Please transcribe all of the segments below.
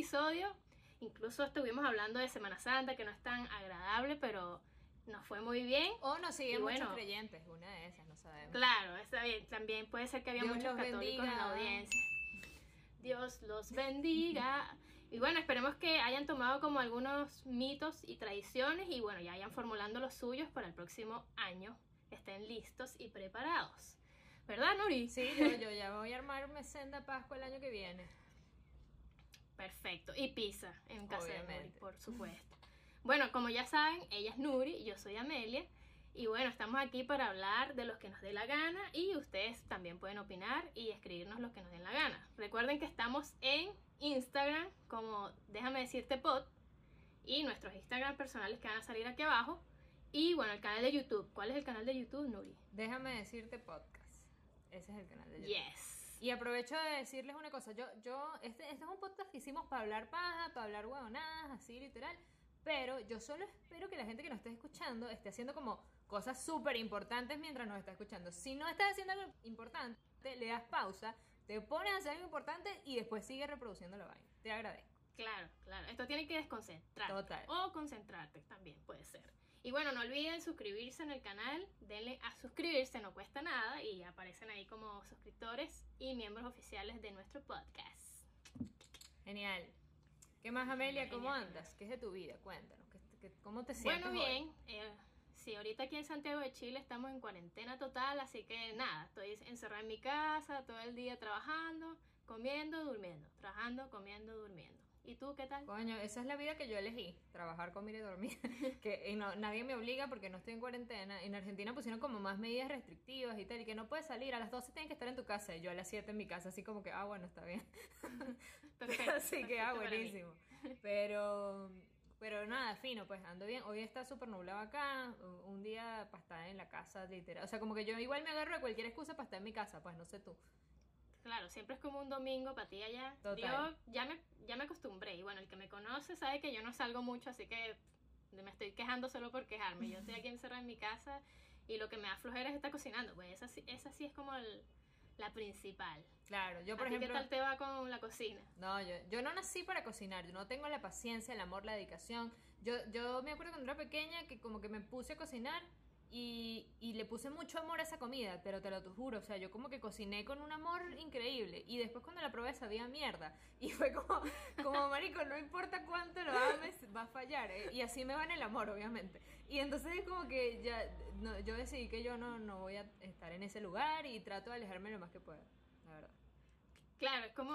episodio. Incluso estuvimos hablando de Semana Santa, que no es tan agradable, pero nos fue muy bien. O nos siguen Y muchos bueno. creyentes, una de esas, no sabemos. Claro, está bien. También puede ser que había Dios muchos católicos en la bendiga. audiencia. Dios los bendiga. Y bueno, esperemos que hayan tomado como algunos mitos y tradiciones y bueno, ya vayan formulando los suyos para el próximo año. Estén listos y preparados. ¿Verdad, Nuri? Sí, yo, yo ya voy a armarme senda Pascua el año que viene. Perfecto. Y pizza en casa de Nuri, por supuesto. Bueno, como ya saben, ella es Nuri y yo soy Amelia. Y bueno, estamos aquí para hablar de los que nos dé la gana y ustedes también pueden opinar y escribirnos los que nos den la gana. Recuerden que estamos en Instagram como déjame decirte pod y nuestros Instagram personales que van a salir aquí abajo. Y bueno, el canal de YouTube. ¿Cuál es el canal de YouTube, Nuri? Déjame decirte podcast. Ese es el canal de YouTube. Yes. Y aprovecho de decirles una cosa. Yo, yo, este, este es un podcast que hicimos para hablar paja, para hablar huevonadas, así literal. Pero yo solo espero que la gente que nos esté escuchando esté haciendo como cosas súper importantes mientras nos está escuchando. Si no estás haciendo algo importante, le das pausa, te pones a hacer algo importante y después sigue reproduciendo la vaina. Te agradezco. Claro, claro. Esto tiene que desconcentrarte. Total. O concentrarte también puede ser. Y bueno, no olviden suscribirse en el canal. Denle a suscribirse, no cuesta nada. Y aparecen ahí como suscriptores y miembros oficiales de nuestro podcast. Genial. ¿Qué más, Amelia? ¿Cómo andas? ¿Qué es de tu vida? Cuéntanos. ¿qué- qué- ¿Cómo te sientes? Bueno, bien. eh, sí, ahorita aquí en Santiago de Chile estamos en cuarentena total. Así que nada, estoy encerrada en mi casa todo el día trabajando, comiendo, durmiendo. Trabajando, comiendo, durmiendo. ¿Y tú qué tal? Coño, esa es la vida que yo elegí, trabajar, comer y dormir. que y no, nadie me obliga porque no estoy en cuarentena. En Argentina pusieron como más medidas restrictivas y tal, y que no puedes salir, a las 12 tienes que estar en tu casa, y yo a las 7 en mi casa, así como que, ah, bueno, está bien. Perfecto, así que, ah, buenísimo. Pero, pero nada, fino, pues ando bien. Hoy está súper nublado acá, un un día para estar en la casa, literal. O sea, como que yo igual me agarro de cualquier excusa para estar en mi casa, pues no sé tú. Claro, siempre es como un domingo para ti allá. Total. Yo ya me, ya me acostumbré. Y bueno, el que me conoce sabe que yo no salgo mucho, así que me estoy quejando solo por quejarme. Yo estoy aquí encerrada en mi casa y lo que me da flojera es estar cocinando. Pues esa, sí- esa sí es como el- la principal. Claro, yo por ¿A ti ejemplo... ¿Qué tal te va con la cocina? No, yo, yo no nací para cocinar, yo no tengo la paciencia, el amor, la dedicación. Yo, yo me acuerdo cuando era pequeña que como que me puse a cocinar y, y le puse mucho amor a esa comida, pero te lo juro, o sea, yo como que cociné con un amor increíble y después cuando la probé sabía mierda y fue como, como marico, no importa cuánto lo ames, va a fallar ¿eh? y así me va en el amor, obviamente. Y entonces es como que ya, no, yo decidí que yo no, no voy a estar en ese lugar y trato de alejarme lo más que pueda, la verdad. Claro, es como,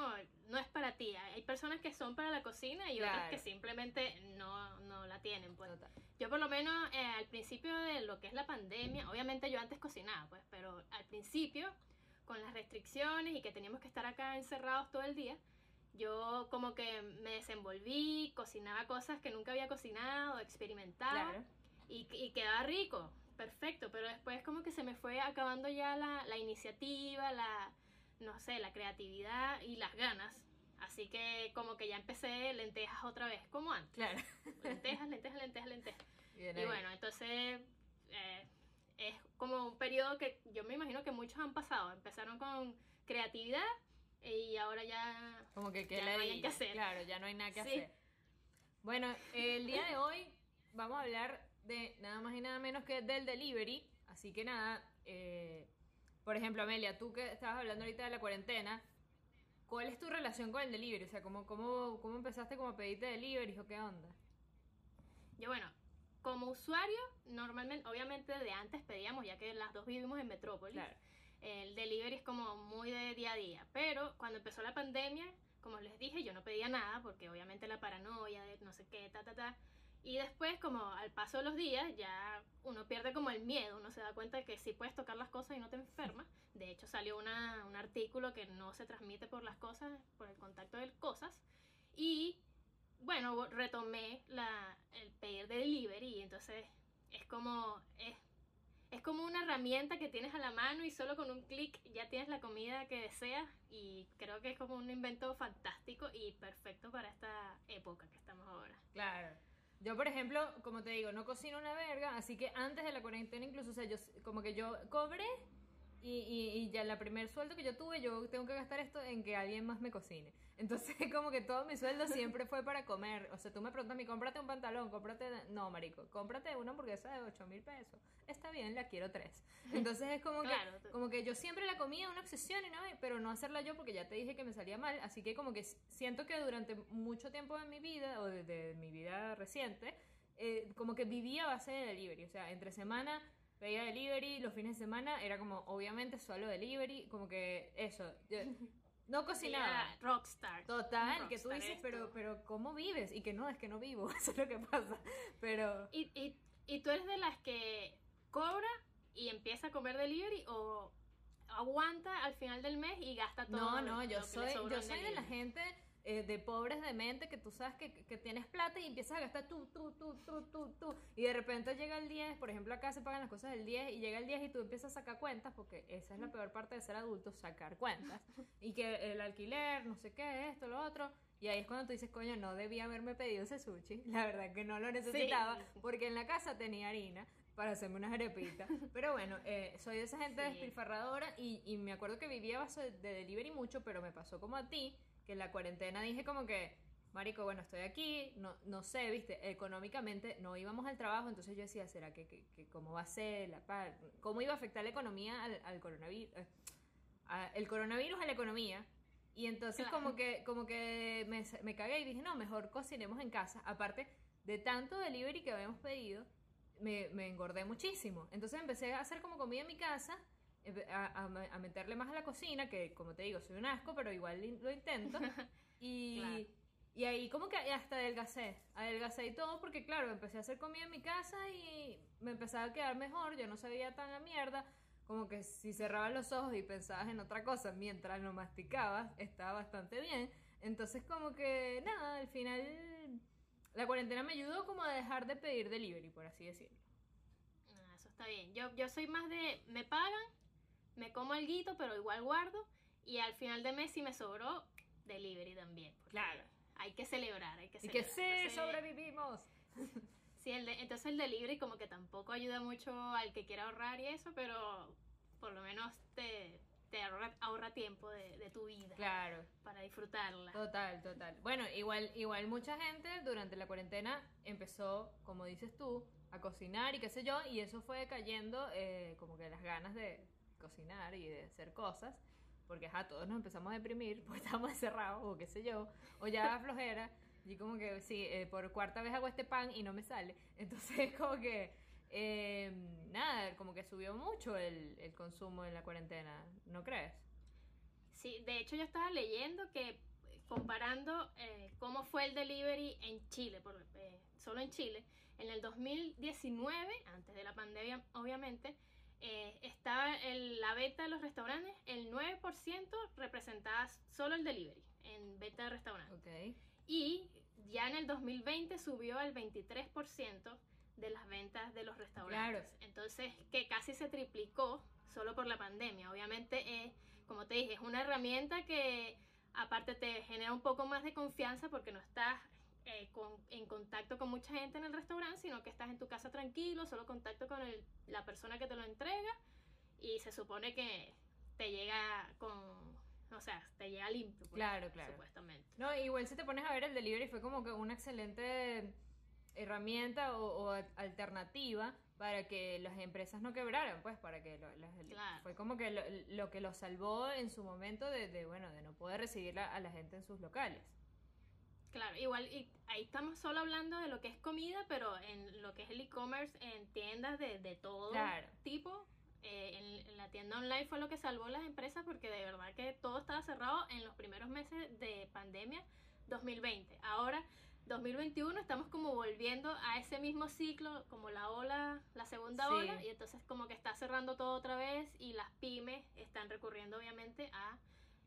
no es para ti. Hay personas que son para la cocina y otras Claro. que simplemente no, no la tienen. Pues. Total. Yo por lo menos eh, al principio de lo que es la pandemia, obviamente yo antes cocinaba, pues, pero al principio, con las restricciones y que teníamos que estar acá encerrados todo el día, yo como que me desenvolví, cocinaba cosas que nunca había cocinado, experimentaba Claro. y, y quedaba rico, perfecto, pero después como que se me fue acabando ya la, la iniciativa, la, no sé, la creatividad y las ganas. Así que como que ya empecé lentejas otra vez, como antes. Claro. Lentejas, lentejas, lentejas, lentejas. Bien Y bueno, entonces eh, es como un periodo que yo me imagino que muchos han pasado. Empezaron con creatividad y ahora ya... Como que qué ya no hay que hacer. Claro, ya no hay nada que Sí. hacer. Bueno, el día de hoy vamos a hablar de nada más y nada menos que del delivery. Así que nada, eh, por ejemplo, Amelia, tú que estabas hablando ahorita de la cuarentena, ¿cuál es tu relación con el delivery? O sea, ¿cómo, cómo, cómo empezaste como a pedirte delivery o qué onda? Yo bueno, como usuario, normalmente, obviamente de antes pedíamos, ya que las dos vivimos en Metrópolis. Claro. El delivery es como muy de día a día. Pero cuando empezó la pandemia, como les dije, yo no pedía nada porque obviamente la paranoia de no sé qué, ta, ta, ta. Y después, como al paso de los días, ya uno pierde como el miedo, uno se da cuenta de que sí puedes tocar las cosas y no te enfermas. De hecho, salió una, un artículo que no se transmite por las cosas, por el contacto de cosas. Y bueno, retomé la, el pedir de delivery y entonces es como, es, es como una herramienta que tienes a la mano y solo con un clic ya tienes la comida que deseas y creo que es como un invento fantástico y perfecto para esta época que estamos ahora. Claro. Yo, por ejemplo, como te digo, no cocino una verga, así que antes de la cuarentena incluso, o sea, yo como que yo cobré y, y, y ya la primer sueldo que yo tuve, yo tengo que gastar esto en que alguien más me cocine. Entonces, como que todo mi sueldo siempre fue para comer. O sea, tú me preguntas a mí, cómprate un pantalón, cómprate... No, marico, cómprate una hamburguesa de 8 mil pesos. Está bien, la quiero tres. Entonces es como Claro, que como que yo siempre la comía una obsesión, y no, pero no hacerla yo porque ya te dije que me salía mal. Así que como que siento que durante mucho tiempo de mi vida, o de, de mi vida reciente, eh, como que vivía a base de delivery. O sea, entre semana veía delivery, los fines de semana era como, obviamente, solo delivery, como que eso. yo no cocinaba. Rockstar. Total, Un que tú rockstar dices, eres pero, pero ¿cómo vives? Y que no, es que no vivo, eso es lo que pasa. Pero ¿Y, y, y tú eres de las que cobra y empieza a comer delivery o aguanta al final del mes y gasta todo no, no, yo soy, yo soy de la gente eh, de pobres de mente que tú sabes que, que tienes plata y empiezas a gastar tú, tú, tú, tú, tú, tú. Y de repente llega el 10, por ejemplo, acá se pagan las cosas del 10 y llega el 10 y tú empiezas a sacar cuentas, porque esa es la peor parte de ser adulto, sacar cuentas. Y que el alquiler, no sé qué, esto, lo otro. Y ahí es cuando tú dices, coño, no debía haberme pedido ese sushi. La verdad que no lo necesitaba, porque en la casa tenía harina para hacerme unas arepitas. Pero bueno, eh, soy de esa gente Sí. despilfarradora y, y me acuerdo que vivía a base de delivery mucho, pero me pasó como a ti, que en la cuarentena dije como que, marico, bueno, estoy aquí, no, no sé, viste, económicamente no íbamos al trabajo, entonces yo decía, ¿será que, que- que cómo va a ser, la, pa- cómo iba a afectar la economía al, al coronavirus? eh, a- el coronavirus a la economía. Y entonces Claro. como que, como que me, me cagué y dije, no, mejor cocinemos en casa. Aparte de tanto delivery que habíamos pedido, me, me engordé muchísimo. Entonces empecé a hacer como comida en mi casa, a, a- a meterle más a la cocina, que como te digo, soy un asco, pero igual lo intento. Y, Claro. y ahí como que hasta adelgacé, adelgacé y todo, porque claro, empecé a hacer comida en mi casa y me empezaba a quedar mejor, yo no sabía tan a mierda. Como que si cerrabas los ojos y pensabas en otra cosa mientras lo masticabas, estaba bastante bien. Entonces como que nada, al final la cuarentena me ayudó como a dejar de pedir delivery, por así decirlo. Ah, eso está bien. Yo, yo soy más de, me pagan, me como alguito, pero igual guardo. Y al final de mes, si me sobró, delivery también. Claro. Hay que celebrar, hay que Y que celebrar. sí, Entonces, sobrevivimos. Sí, el de- entonces el delivery como que tampoco ayuda mucho al que quiera ahorrar y eso, pero por lo menos te, te ahorra, ahorra tiempo de, de tu vida Claro. para disfrutarla. Total, total. Bueno, igual, igual mucha gente durante la cuarentena empezó, como dices tú, a cocinar y qué sé yo, y eso fue cayendo eh, como que las ganas de cocinar y de hacer cosas, porque ajá, todos nos empezamos a deprimir, porque estábamos encerrados, o qué sé yo, o ya flojera, y como que sí, eh, por cuarta vez hago este pan y no me sale, entonces como que... eh, nada, como que subió mucho el, el consumo en la cuarentena, ¿no crees? Sí, de hecho yo estaba leyendo que eh, comparando eh, cómo fue el delivery en Chile, por, eh, solo en Chile, en el 2019, antes de la pandemia obviamente, eh, estaba en la venta de los restaurantes, el 9% representaba solo el delivery en venta de restaurantes. Y ya en el 2020 subió al 23% de las ventas de los restaurantes. Claro. Entonces, que casi se triplicó solo por la pandemia. Obviamente, eh, como te dije, es una herramienta que aparte te genera un poco más de confianza porque no estás eh, con- en contacto con mucha gente en el restaurante, sino que estás en tu casa tranquilo, solo contacto con el- la persona que te lo entrega y se supone que te llega con, o sea, te llega limpio, pues, Claro, claro. supuestamente. No, igual si te pones a ver el delivery fue como que una excelente herramienta o, alternativa para que las empresas no quebraran, pues, para que lo- las- Claro. fue como que lo, lo que lo salvó en su momento de, de, bueno, de no poder recibir a, a la gente en sus locales. Claro, igual y ahí estamos solo hablando de lo que es comida, pero en lo que es el e-commerce, en tiendas de, de todo Claro. tipo, eh, en, en la tienda online fue lo que salvó las empresas porque de verdad que todo estaba cerrado en los primeros meses de pandemia 2020. Ahora, 2021, estamos como volviendo a ese mismo ciclo, como la ola, la segunda Sí. ola, y entonces como que está cerrando todo otra vez y las pymes están recurriendo obviamente a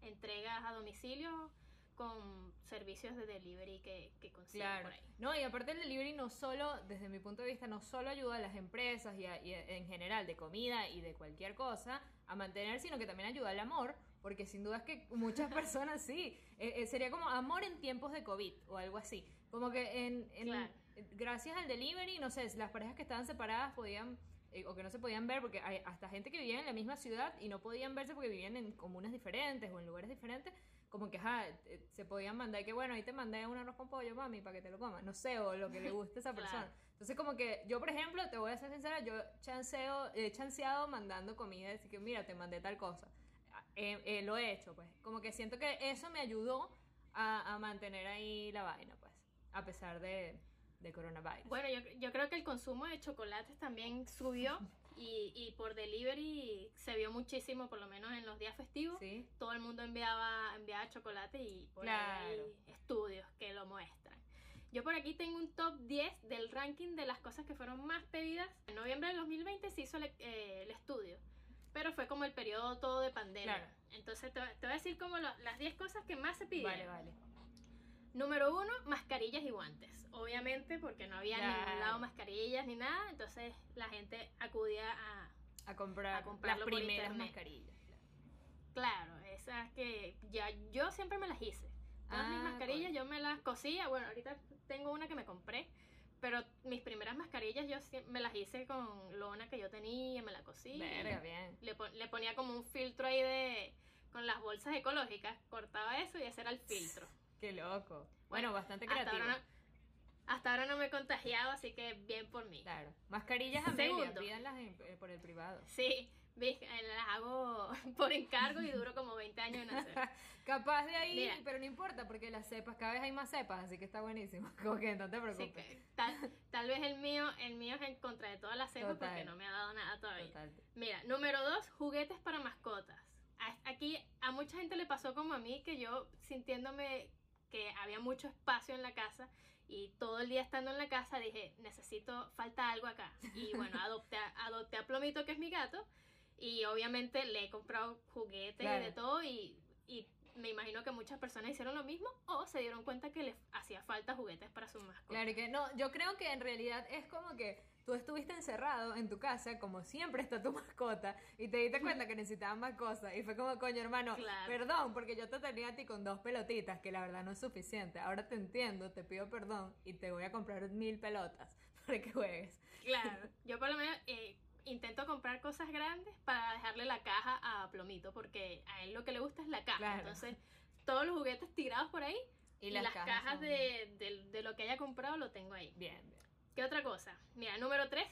entregas a domicilio con servicios de delivery que, que consiguen Claro. por ahí. No, y aparte el delivery no solo, desde mi punto de vista, no solo ayuda a las empresas y, a- y en general de comida y de cualquier cosa a mantener, sino que también ayuda al amor, porque sin duda es que muchas personas sí, eh, eh, sería como amor en tiempos de COVID o algo así. Como que en, en- Claro. gracias al delivery, no sé, las parejas que estaban separadas podían eh, o que no se podían ver, porque hay hasta gente que vivía en la misma ciudad y no podían verse porque vivían en comunas diferentes o en lugares diferentes, como que ajá, eh, se podían mandar que bueno, ahí te mandé un arroz con pollo, mami, para que te lo comas, no sé, o lo que le guste a esa Claro. persona. Entonces como que yo, por ejemplo, te voy a ser sincera, yo chanceo, he chanceado mandando comida, decir que mira, te mandé tal cosa. Eh, eh, lo he hecho, pues. Como que siento que eso me ayudó a, a mantener ahí la vaina, pues. A pesar de, de coronavirus. Bueno, yo, yo creo que el consumo de chocolates también subió y, y por delivery se vio muchísimo, por lo menos en los días festivos. Sí. Todo el mundo enviaba, enviaba chocolate y por ahí hay Claro. estudios que lo muestran. Yo por aquí tengo un top 10 del ranking de las cosas que fueron más pedidas. En noviembre del 2020 se hizo el, eh, el estudio, pero fue como el periodo todo de pandemia. Claro. Entonces te, te voy a decir como lo- las 10 cosas que más se pidieron. Vale, vale. Número uno, mascarillas y guantes. Obviamente, porque no había ningún lado mascarillas ni nada, entonces la gente acudía a. A comprar A las primeras mascarillas. claro. Claro, esas que ya yo siempre me las hice. Todas mis Ah, mascarillas yo me las cosía. Bueno, ahorita tengo una que me compré, pero mis primeras mascarillas yo me las hice con lona que yo tenía, me la cosí. Verga, bien. Le, pon- le ponía como un filtro ahí de. con las bolsas ecológicas, cortaba eso y ese era el filtro. Qué loco. Bueno, bastante Hasta creativo. ahora, hasta ahora no me he contagiado, así que bien por mí. Claro. Mascarillas Amelia, Segundo. pídanlas eh, por el privado. Sí, eh, las hago por encargo y duro como 20 años en hacer. Capaz de ahí, Mira. pero no importa, porque las cepas, cada vez hay más cepas, así que está buenísimo. Como que no te preocupes. que tal, tal vez el mío, el mío es en contra de todas las cepas Total. porque no me ha dado nada todavía. Total. Mira, número dos, juguetes para mascotas. A- Aquí a mucha gente le pasó como a mí que yo sintiéndome que había mucho espacio en la casa y todo el día estando en la casa dije, necesito, falta algo acá. Y bueno, adopté, a- adopté a Plomito que es mi gato y obviamente le he comprado juguetes Claro. y de todo y, y me imagino que muchas personas hicieron lo mismo o se dieron cuenta que les hacía falta juguetes para sus mascotas. Claro que no, yo creo que en realidad es como que tú estuviste encerrado en tu casa, como siempre está tu mascota, y te diste cuenta que necesitaban más cosas. Y fue como, coño, hermano, Claro. perdón, porque yo te tenía a ti con dos pelotitas, que la verdad no es suficiente. Ahora te entiendo, te pido perdón y te voy a comprar mil pelotas para que juegues. Claro, yo por lo menos eh, intento comprar cosas grandes para dejarle la caja a Plomito, porque a él lo que le gusta es la caja. Claro. Entonces, todos los juguetes tirados por ahí y, las, cajas, de, de- de lo que haya comprado lo tengo ahí. Bien, bien. ¿Qué otra cosa? Mira, número 3,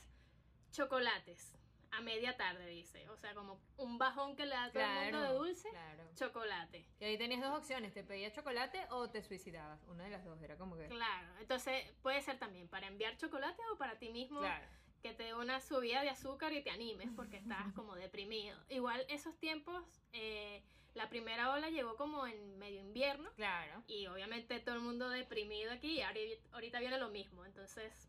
chocolates. A media tarde, dice. O sea, como un bajón que le da a todo el mundo de dulce, Claro. chocolate. Y ahí tenías dos opciones, te pedías chocolate o te suicidabas. Una de las dos, era como que... Claro, entonces puede ser también para enviar chocolate o para ti mismo Claro. que te dé una subida de azúcar y te animes porque estás como deprimido. Igual esos tiempos, eh, la primera ola llegó como en medio invierno Claro. y obviamente todo el mundo deprimido aquí y ahori- ahorita viene lo mismo. Entonces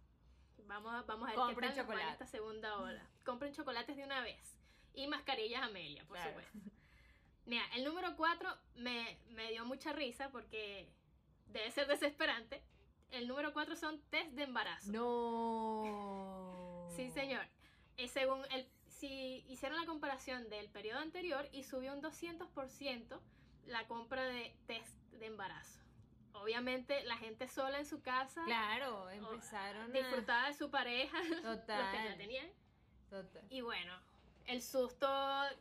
vamos a, vamos a ver Compren qué tal chocolate. esta segunda ola. Compren chocolates de una vez y mascarillas Amelia, por Claro. supuesto. Mira, el número 4 me, me dio mucha risa porque debe ser desesperante. El número 4 son test de embarazo. No. Sí, señor. Eh, según el, si hicieron la comparación del periodo anterior y subió un 200% la compra de test de embarazo. Obviamente la gente sola en su casa Claro, empezaron a... disfrutaba de su pareja, los que ya Total. tenían. Total. Y bueno, el susto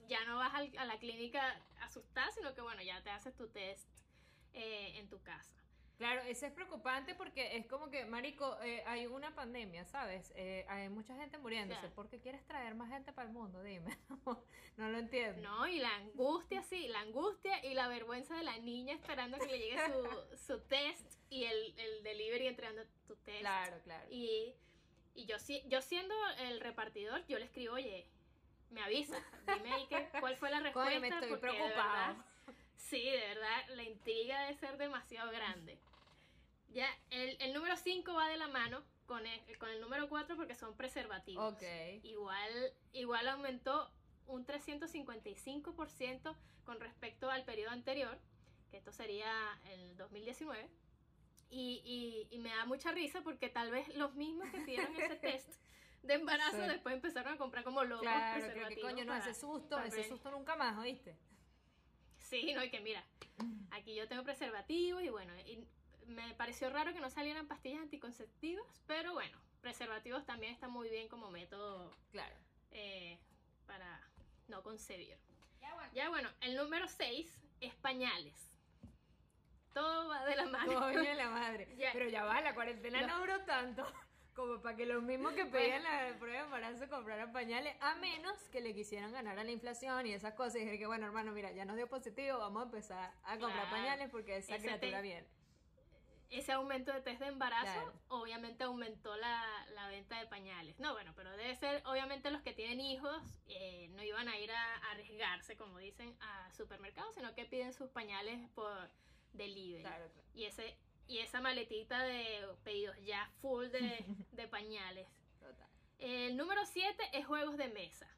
ya no vas al- a la clínica asustada, sino que bueno, ya te haces tu test eh, en tu casa. Claro, eso es preocupante porque es como que, marico, eh, hay una pandemia, ¿sabes? Eh, hay mucha gente muriéndose. Claro. ¿Por qué quieres traer más gente para el mundo? Dime. no lo entiendo. No, y la angustia, sí, la angustia y la vergüenza de la niña esperando que le llegue su, su test y el, el delivery entregando tu test. Claro, claro. Y, y yo, yo siendo el repartidor, yo le escribo, oye, me avisa, dime ahí que, cuál fue la respuesta. Coño, me estoy verdad- sí, de verdad, la intriga debe ser demasiado grande. Ya, el, el número 5 va de la mano con el, con el número 4 porque son preservativos. Ok. Igual, igual aumentó un 355% con respecto al periodo anterior, que esto sería el 2019. Y, y, y me da mucha risa porque tal vez los mismos que pidieron ese test de embarazo Sí. después empezaron a comprar como locos Claro, creo que preservativos coño, no, para- ese susto, ese susto nunca más, ¿oíste? Sí, no, y que mira, aquí yo tengo preservativos y bueno, y me pareció raro que no salieran pastillas anticonceptivas, pero bueno, preservativos también está muy bien como método Claro. eh, para no concebir. Ya bueno. Ya bueno, el número 6 es pañales. Todo va de la mano. Coño de la madre. Ya. Pero ya va, la cuarentena No. no duró tanto como para que los mismos que pedían la prueba de embarazo compraran pañales, a menos que le quisieran ganar a la inflación y esas cosas. Y dijeron que, bueno, hermano, mira, ya nos dio positivo, vamos a empezar a comprar Claro. pañales porque esa Ese criatura te- viene. Ese aumento de test de embarazo Claro. obviamente aumentó la, la venta de pañales. No, bueno, pero debe ser, obviamente los que tienen hijos eh, no iban a ir a, a arriesgarse, como dicen, a supermercados, sino que piden sus pañales por delivery. Claro, claro. Y ese y esa maletita de pedidos ya full de, de pañales. Total. El número 7 es juegos de mesa.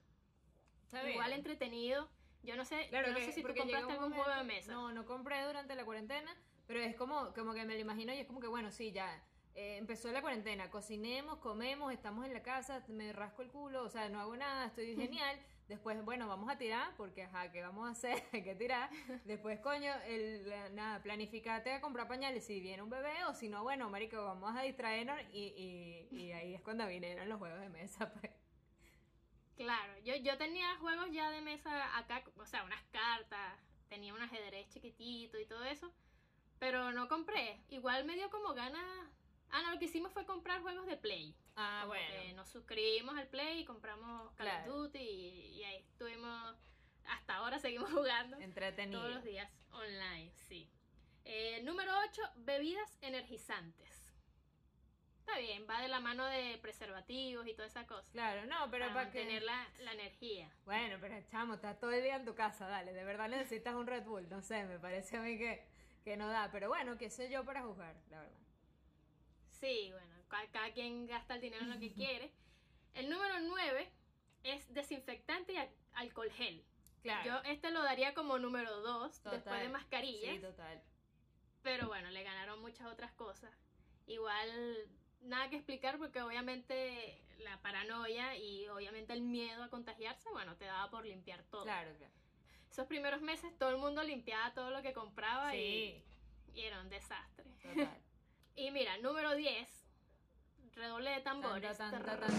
Está bien. Igual entretenido. Yo no sé, Claro yo no que- sé si tú compraste algún juego de momento- mesa. No, no compré durante la cuarentena, pero es como, como que me lo imagino y es como que, bueno, sí, ya. eh, empezó la cuarentena, cocinemos, comemos, estamos en la casa, me rasco el culo, o sea, no hago nada, estoy genial. Después, bueno, vamos a tirar, porque, ajá, ¿qué vamos a hacer? Hay que tirar. Después, coño, el, nada, planificate a comprar pañales si viene un bebé, o si no, bueno, marico, vamos a distraernos y, y, y ahí es cuando vinieron los juegos de mesa, pues. Claro, yo, yo tenía juegos ya de mesa acá, o sea, unas cartas, tenía un ajedrez chiquitito y todo eso, pero no compré. Igual me dio como ganas. Ah, no, lo que hicimos fue comprar juegos de Play. Ah, Como que nos suscribimos al Play y compramos Call Claro. of Duty y, y ahí estuvimos. Hasta ahora seguimos jugando Entretenido. todos los días online, sí. Eh, número 8, bebidas energizantes. Está bien, va de la mano de preservativos y toda esa cosa. Claro, no, pero para para que... mantener la, la energía. Bueno, pero chamo, estás todo el día en tu casa, dale, de verdad necesitas un Red Bull, no sé, me parece a mí que, que no da, pero bueno, qué sé yo para jugar, la verdad. Sí, bueno, ca- cada quien gasta el dinero en lo que quiere. El número 9 es desinfectante y al- alcohol gel. Claro. Yo este lo daría como número 2 Total. después de mascarillas. Sí, total. Pero bueno, le ganaron muchas otras cosas. Igual, nada que explicar porque obviamente la paranoia y obviamente el miedo a contagiarse, bueno, te daba por limpiar todo. Claro, claro. Esos primeros meses todo el mundo limpiaba todo lo que compraba Sí, y, y era un desastre. total. Y mira, número 10, redoble de tambores. Tan, tan, tan.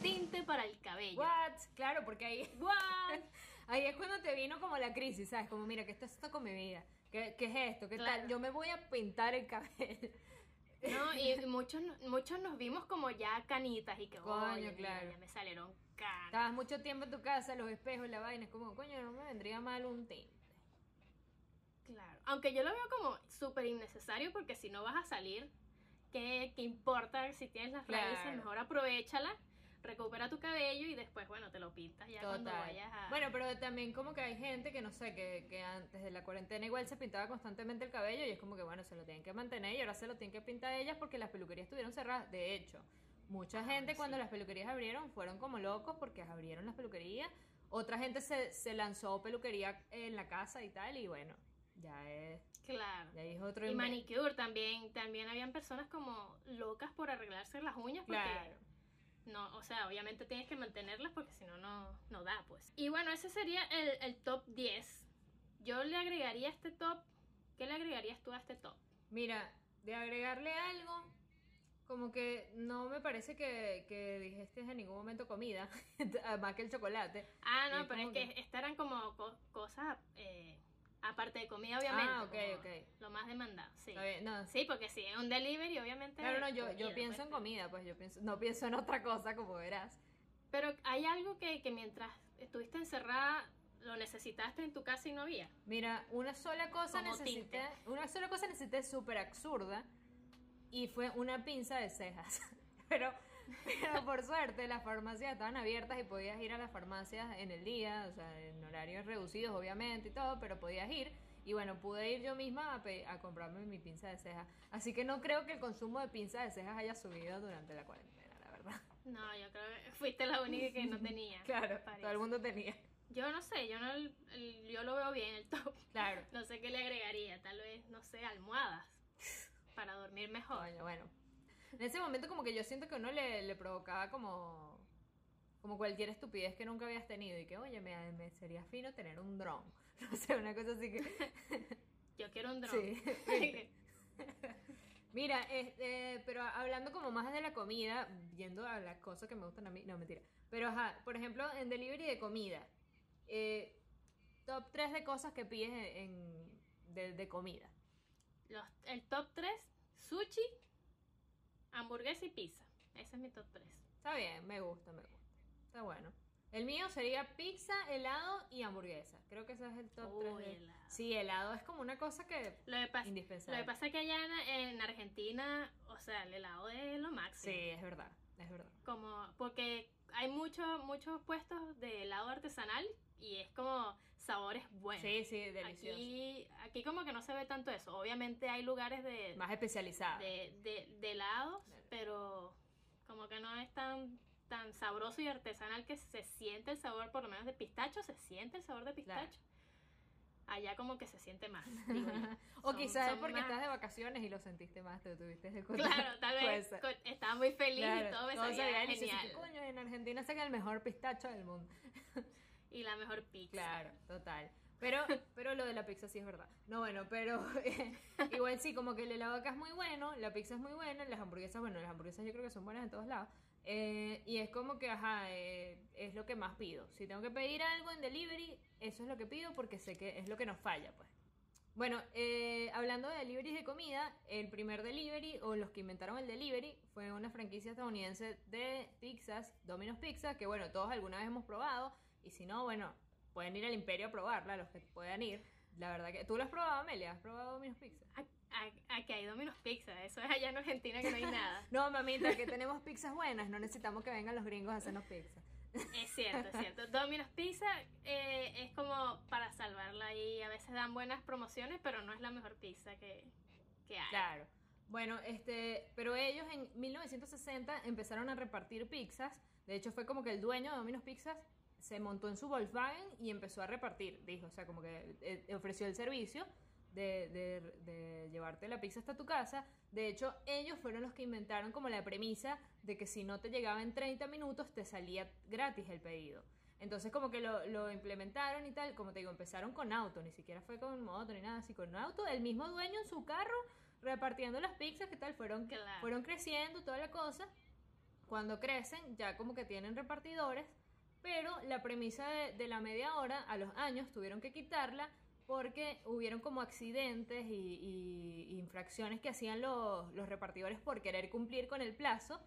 Tinte para el cabello. What? Claro, porque ahí, What? ahí es cuando te vino como la crisis, ¿sabes? Como, mira, ¿qué está esto con mi vida? ¿Qué, qué es esto? ¿Qué Claro. tal? Yo me voy a pintar el cabello. No, y muchos, muchos nos vimos como ya canitas y que, Coño, oye, mira, claro. ya me salieron canas. Estabas mucho tiempo en tu casa, los espejos, la vaina, es como, coño, no me vendría mal un tinte. Aunque yo lo veo como súper innecesario porque si no vas a salir, ¿qué, qué importa si tienes las raíces? Mejor aprovechala, recupera tu cabello y después, bueno, te lo pintas ya cuando Total. vayas a... Bueno, pero también como que hay gente que no sé, que, que antes de la cuarentena igual se pintaba constantemente el cabello y es como que bueno, se lo tienen que mantener y ahora se lo tienen que pintar ellas porque las peluquerías estuvieron cerradas. De hecho, mucha Ah, gente cuando las peluquerías abrieron fueron como locos porque abrieron las peluquerías. Otra gente se, se lanzó peluquería en la casa y tal y bueno, ya es, Claro. ya es otro Y manicure también, también habían personas como locas por arreglarse las uñas porque Claro. no, o sea, obviamente tienes que mantenerlas porque si no, no, no da, pues. Y bueno, ese sería el, el top 10. Yo le agregaría este top, ¿qué le agregarías tú a este top? Mira, de agregarle algo, como que no me parece que, que dijiste en ningún momento comida, más que el chocolate. Ah, no, pero es que, que- estas eran como co- cosas, eh, aparte de comida, obviamente. Ah, ok, ok. Lo más demandado, sí. Bien, no, Sí, porque si es un delivery, obviamente. Claro, no, yo, comida, yo pienso pues, en comida, pues yo pienso, no pienso en otra cosa, como verás. Pero hay algo que, que mientras estuviste encerrada, lo necesitaste en tu casa y no había. Mira, una sola cosa Como necesité, tinte. una sola cosa necesité súper absurda y fue una pinza de cejas. pero, pero por suerte las farmacias estaban abiertas y podías ir a las farmacias en el día, o sea, en horarios reducidos obviamente y todo, pero podías ir. Y bueno, pude ir yo misma a, a comprarme mi pinza de cejas. Así que no creo que el consumo de pinza de cejas haya subido durante la cuarentena, la verdad. No, yo creo que fuiste la única que no tenía. Claro, todo el mundo tenía. Yo no sé, yo no el- el- yo lo veo bien el top. Claro. No sé qué le agregaría, tal vez, no sé, almohadas para dormir mejor. Coño, bueno. En ese momento como que yo siento que uno le, le provocaba como como cualquier estupidez que nunca habías tenido y que, oye, me, me sería fino tener un dron. No sé, una cosa así que... Yo quiero un dron. Sí, Mira, este, pero hablando como más de la comida, viendo a las cosas que me gustan a mí, no, mentira. Pero, ajá, por ejemplo, en delivery de comida, eh, top 3 de cosas que pides en, de, de comida. Los, el top 3, sushi, hamburguesa y pizza. Ese es mi top 3. Está bien, me gusta, me gusta. Está bueno. El mío sería pizza, helado y hamburguesa. Creo que ese es el top Uy, 3. De... helado. Sí, helado es como una cosa que... Lo pasa, lo Indispensable. que pasa es que allá en, en Argentina, o sea, el helado es lo máximo. Sí, es verdad, es verdad. Como, porque hay muchos muchos puestos de helado artesanal y es como sabores buenos. Sí, sí, delicioso. Aquí, aquí como que no se ve tanto eso. Obviamente hay lugares de, Más especializado. de, de, de helados, Claro. pero como que no es tan tan sabroso y artesanal que se siente el sabor, por lo menos de pistacho, se siente el sabor de Claro. pistacho. Allá como que se siente más. digo o quizás es porque más- estás de vacaciones y lo sentiste más, te lo tuviste de Claro, tal vez estaba muy feliz Claro, y todo me todo sabía genial. Coño, en Argentina sacan el mejor pistacho del mundo. Y la mejor pizza. Claro, total. Pero, pero lo de la pizza sí es verdad. No, bueno, pero igual sí, como que el helado acá es muy bueno, la pizza es muy buena, las hamburguesas, bueno, las hamburguesas yo creo que son buenas en todos lados. Eh, y es como que, ajá, eh, es lo que más pido. Si tengo que pedir algo en delivery, eso es lo que pido porque sé que es lo que nos falla, pues. Bueno, eh, hablando de deliveries de comida, el primer delivery, o los que inventaron el delivery, fue una franquicia estadounidense de pizzas, Domino's Pizza, que bueno, todos alguna vez hemos probado, y si no, bueno, pueden ir al Imperio a probarla, los que puedan ir. La verdad que... ¿Tú lo has probado, Amelia? ¿Has probado Domino's Pizza? Aquí hay Domino's Pizza, eso es allá en Argentina que no hay nada. No, mamita, que tenemos pizzas buenas, no necesitamos que vengan los gringos a hacernos pizza. Es cierto, es cierto. Domino's Pizza eh, es como para salvarla y a veces dan buenas promociones, pero no es la mejor pizza que, que hay. Claro. Bueno, este, pero ellos en 1960 empezaron a repartir pizzas. De hecho, fue como que el dueño de Domino's Pizzas se montó en su Volkswagen y empezó a repartir. Dijo, o sea, como que eh, ofreció el servicio de, de- de llevarte la pizza hasta tu casa. De hecho, ellos fueron los que inventaron como la premisa de que si no te llegaba en 30 minutos, te salía gratis el pedido. Entonces como que lo, lo implementaron y tal, como te digo, empezaron con auto, ni siquiera fue con moto ni nada así, con auto, el mismo dueño en su carro repartiendo las pizzas, ¿qué tal? Fueron, Claro. fueron creciendo toda la cosa. Cuando crecen, ya como que tienen repartidores, pero la premisa de, la media hora, a los años tuvieron que quitarla porque hubieron como accidentes y, infracciones que hacían los, los repartidores por querer cumplir con el plazo.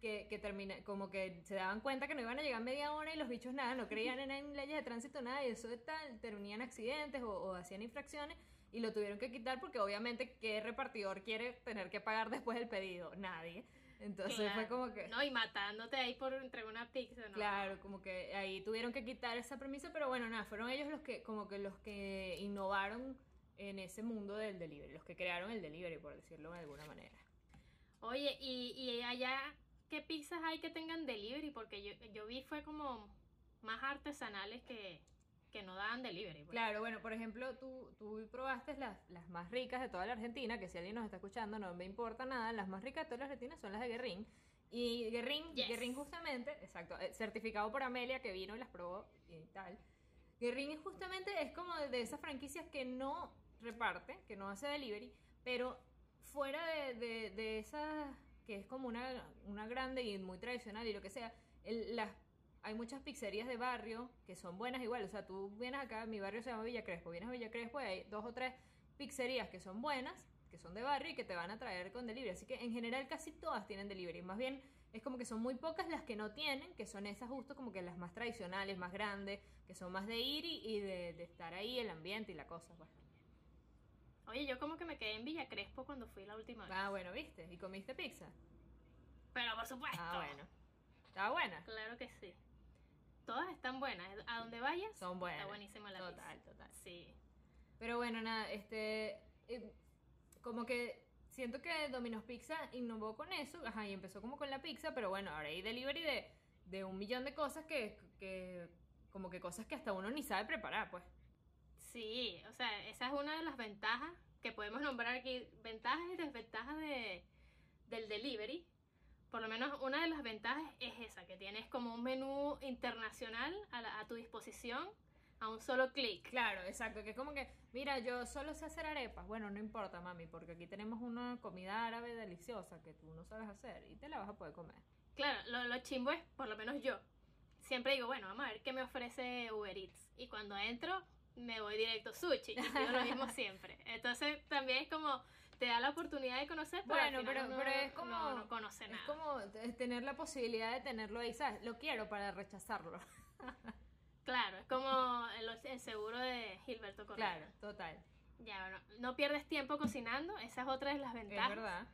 Que, que termina, como que se daban cuenta que no iban a llegar media hora y los bichos nada, no creían en, en leyes de tránsito, nada, y eso de tal, tenían accidentes o, o hacían infracciones y lo tuvieron que quitar porque obviamente qué repartidor quiere tener que pagar después del pedido, nadie. Entonces fue como que... No, y matándote ahí por entregar una pizza, ¿no? Claro, como que ahí tuvieron que quitar esa premisa, pero bueno, nada, fueron ellos los que, como que los que innovaron en ese mundo del delivery, los que crearon el delivery, por decirlo de alguna manera. Oye, y, y allá, ¿qué pizzas hay que tengan delivery? Porque yo, yo vi fue como más artesanales que, que no daban delivery. pues. Claro, bueno, por ejemplo, tú, tú probaste las, las más ricas de toda la Argentina, que si alguien nos está escuchando no me importa nada, las más ricas de toda la Argentina son las de Guerrín. Y Guerrín, Yes. Guerrín justamente, exacto, eh, certificado por Amelia que vino y las probó y tal. Guerrín justamente es como de esas franquicias que no reparte, que no hace delivery, pero fuera de, de, de esas que es como una, una grande y muy tradicional y lo que sea, el- las, hay muchas pizzerías de barrio que son buenas igual, o sea, tú vienes acá, mi barrio se llama Villa Crespo, vienes a Villa Crespo y hay dos o tres pizzerías que son buenas, que son de barrio y que te van a traer con delivery, así que en general casi todas tienen delivery, más bien es como que son muy pocas las que no tienen, que son esas justo como que las más tradicionales, más grandes, que son más de ir y, y de, de estar ahí, el ambiente y la cosa, pues. Oye, yo como que me quedé en Villa Crespo cuando fui la última vez. Ah, bueno, ¿viste? ¿Y comiste pizza? Pero por supuesto. Ah, bueno. ¿Estaba buena? Claro que sí. Todas están buenas. A donde vayas, Son buenas. está buenísima la Total, pizza. total. Sí. Pero bueno, nada, este. eh, como que siento que Domino's Pizza innovó con eso, ajá, y empezó como con la pizza, pero bueno, ahora hay delivery de, de un millón de cosas que, que. como que cosas que hasta uno ni sabe preparar, pues. Sí, o sea, esa es una de las ventajas que podemos nombrar aquí. Ventajas y desventajas de, del delivery. Por lo menos una de las ventajas es esa, que tienes como un menú internacional a, la- a tu disposición. a un solo clic. Claro, exacto, que es como que, mira, yo solo sé hacer arepas. Bueno, no importa, mami, porque aquí tenemos una comida árabe deliciosa que tú no sabes hacer y te la vas a poder comer. Claro, lo, lo chimbo es, por lo menos yo, siempre digo, bueno, vamos a ver qué me ofrece Uber Eats. Y cuando entro, me voy directo sushi. Y pido lo mismo siempre. Entonces, también es como te da la oportunidad de conocer, pero Bueno, al final pero, uno pero es como. no, no conoce es nada. como t- tener la posibilidad de tenerlo ahí, ¿sabes? Lo quiero para rechazarlo. Claro, es como el, el seguro de Gilberto Correa. Claro, total. Ya, bueno, no pierdes tiempo cocinando, esa es otra de las Es ventajas. verdad.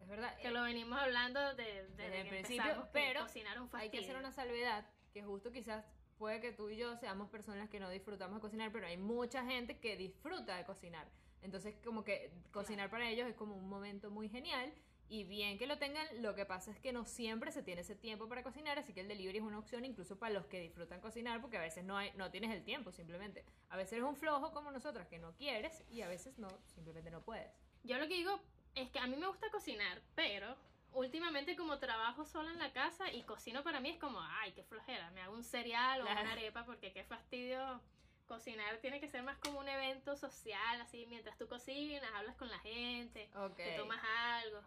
Es verdad. Que lo venimos hablando de, desde Desde el que principio, que pero cocinar es un Hay que hacer una salvedad, que justo quizás puede que tú y yo seamos personas que no disfrutamos de cocinar, pero hay mucha gente que disfruta de cocinar. Entonces, como que cocinar para ellos es como un momento muy genial y bien que lo tengan, lo que pasa es que no siempre se tiene ese tiempo para cocinar, así que el delivery es una opción incluso para los que disfrutan cocinar, porque a veces no, hay, no tienes el tiempo simplemente. A veces eres un flojo como nosotras que no quieres y a veces no, simplemente no puedes. Yo lo que digo es que a mí me gusta cocinar, pero últimamente como trabajo sola en la casa y cocino para mí es como, ay, qué flojera, me hago un cereal o Claro. una arepa porque qué fastidio. Cocinar tiene que ser más como un evento social, así mientras tú cocinas, hablas con la gente, Ok. te tomas algo.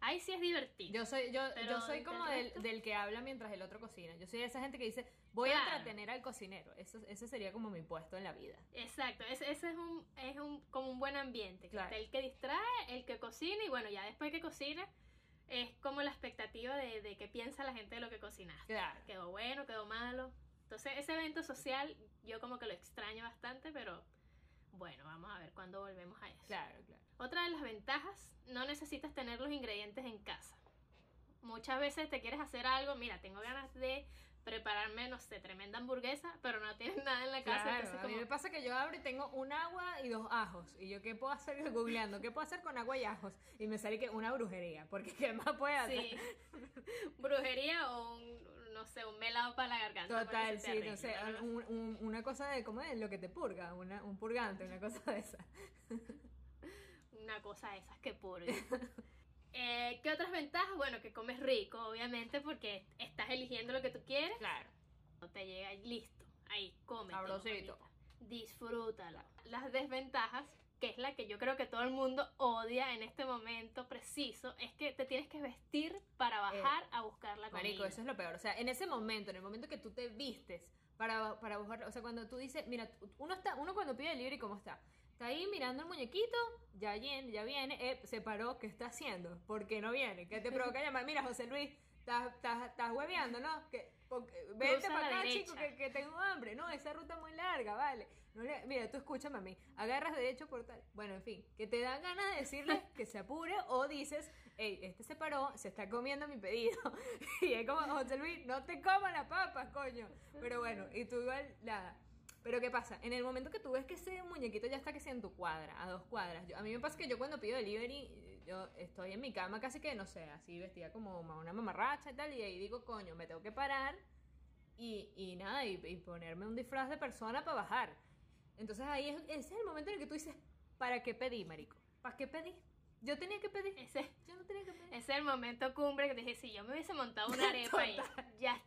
Ahí sí es divertido. Yo soy, yo, soy como del, del que habla mientras el otro cocina. Yo soy de esa gente que dice, voy a entretener al cocinero. Eso, ese sería como mi puesto en la vida. Exacto, ese, ese es un, es un como un buen ambiente, que Claro. está el que distrae, el que cocina y bueno, ya después que cocina es como la expectativa de, de qué piensa la gente de lo que cocinaste. Claro. Quedó bueno, quedó malo. Entonces ese evento social yo como que lo extraño bastante, pero bueno, vamos a ver cuándo volvemos a eso. Claro, claro. Otra de las ventajas, no necesitas tener los ingredientes en casa. Muchas veces te quieres hacer algo, mira, tengo ganas de prepararme, no sé, tremenda hamburguesa, pero no tienes nada en la casa, Claro, entonces a mí como... me pasa que yo abro y tengo un agua y dos ajos. Y yo, ¿qué puedo hacer googleando? ¿Qué puedo hacer con agua y ajos? Y me sale que una brujería, porque ¿qué más puede hacer? Sí. Brujería o un, no sé, un melado para la garganta. Total, sí, no sé, una cosa de, ¿cómo es? Lo que te purga, una, un purgante, una cosa de esa. Una cosa de esas que purga. Eh, ¿Qué otras ventajas? Bueno, que comes rico, obviamente, porque estás eligiendo lo que tú quieres. Claro. No te llega y listo. Ahí, come. Sabrosito. Disfrútalo. Las desventajas, que es la que yo creo que todo el mundo odia en este momento preciso, es que te tienes que vestir para bajar a buscar la comida. Eh, Marico, eso es lo peor. O sea, en ese momento, en el momento que tú te vistes para, para buscar, o sea, cuando tú dices, mira, uno está, uno cuando pide libre, ¿cómo está? Está ahí mirando el muñequito, ya viene, ya viene, eh, se paró, ¿qué está haciendo? ¿Por qué no viene? ¿Qué te provoca llamar? Mira, José Luis, estás, hueveando, ¿no? Que, porque- vete Cruza para la acá, derecha. chico, que, que tengo hambre. No, esa ruta es muy larga, vale. No le- mira, tú escúchame a mí. Agarras derecho por tal. Bueno, en fin, que te dan ganas de decirle que se apure o dices, hey, este se paró, se está comiendo mi pedido. y es como, José Luis, no te comas las papas, coño. Pero bueno, y tú igual, nada. Pero ¿qué pasa? En el momento que tú ves que ese muñequito ya está que sea en tu cuadra, a dos cuadras. a mí me pasa que yo cuando pido delivery, yo estoy en mi cama casi que, no sé, así vestida como una mamarracha y tal, y ahí digo, coño, me tengo que parar y, y nada, y, y ponerme un disfraz de persona para bajar. Entonces ahí es, ese es el momento en el que tú dices, ¿para qué pedí, marico? ¿Para qué pedí? Yo tenía que pedir. Ese, Yo no tenía que pedir. ese es el momento cumbre que dije, si yo me hubiese montado una arepa ahí, ya,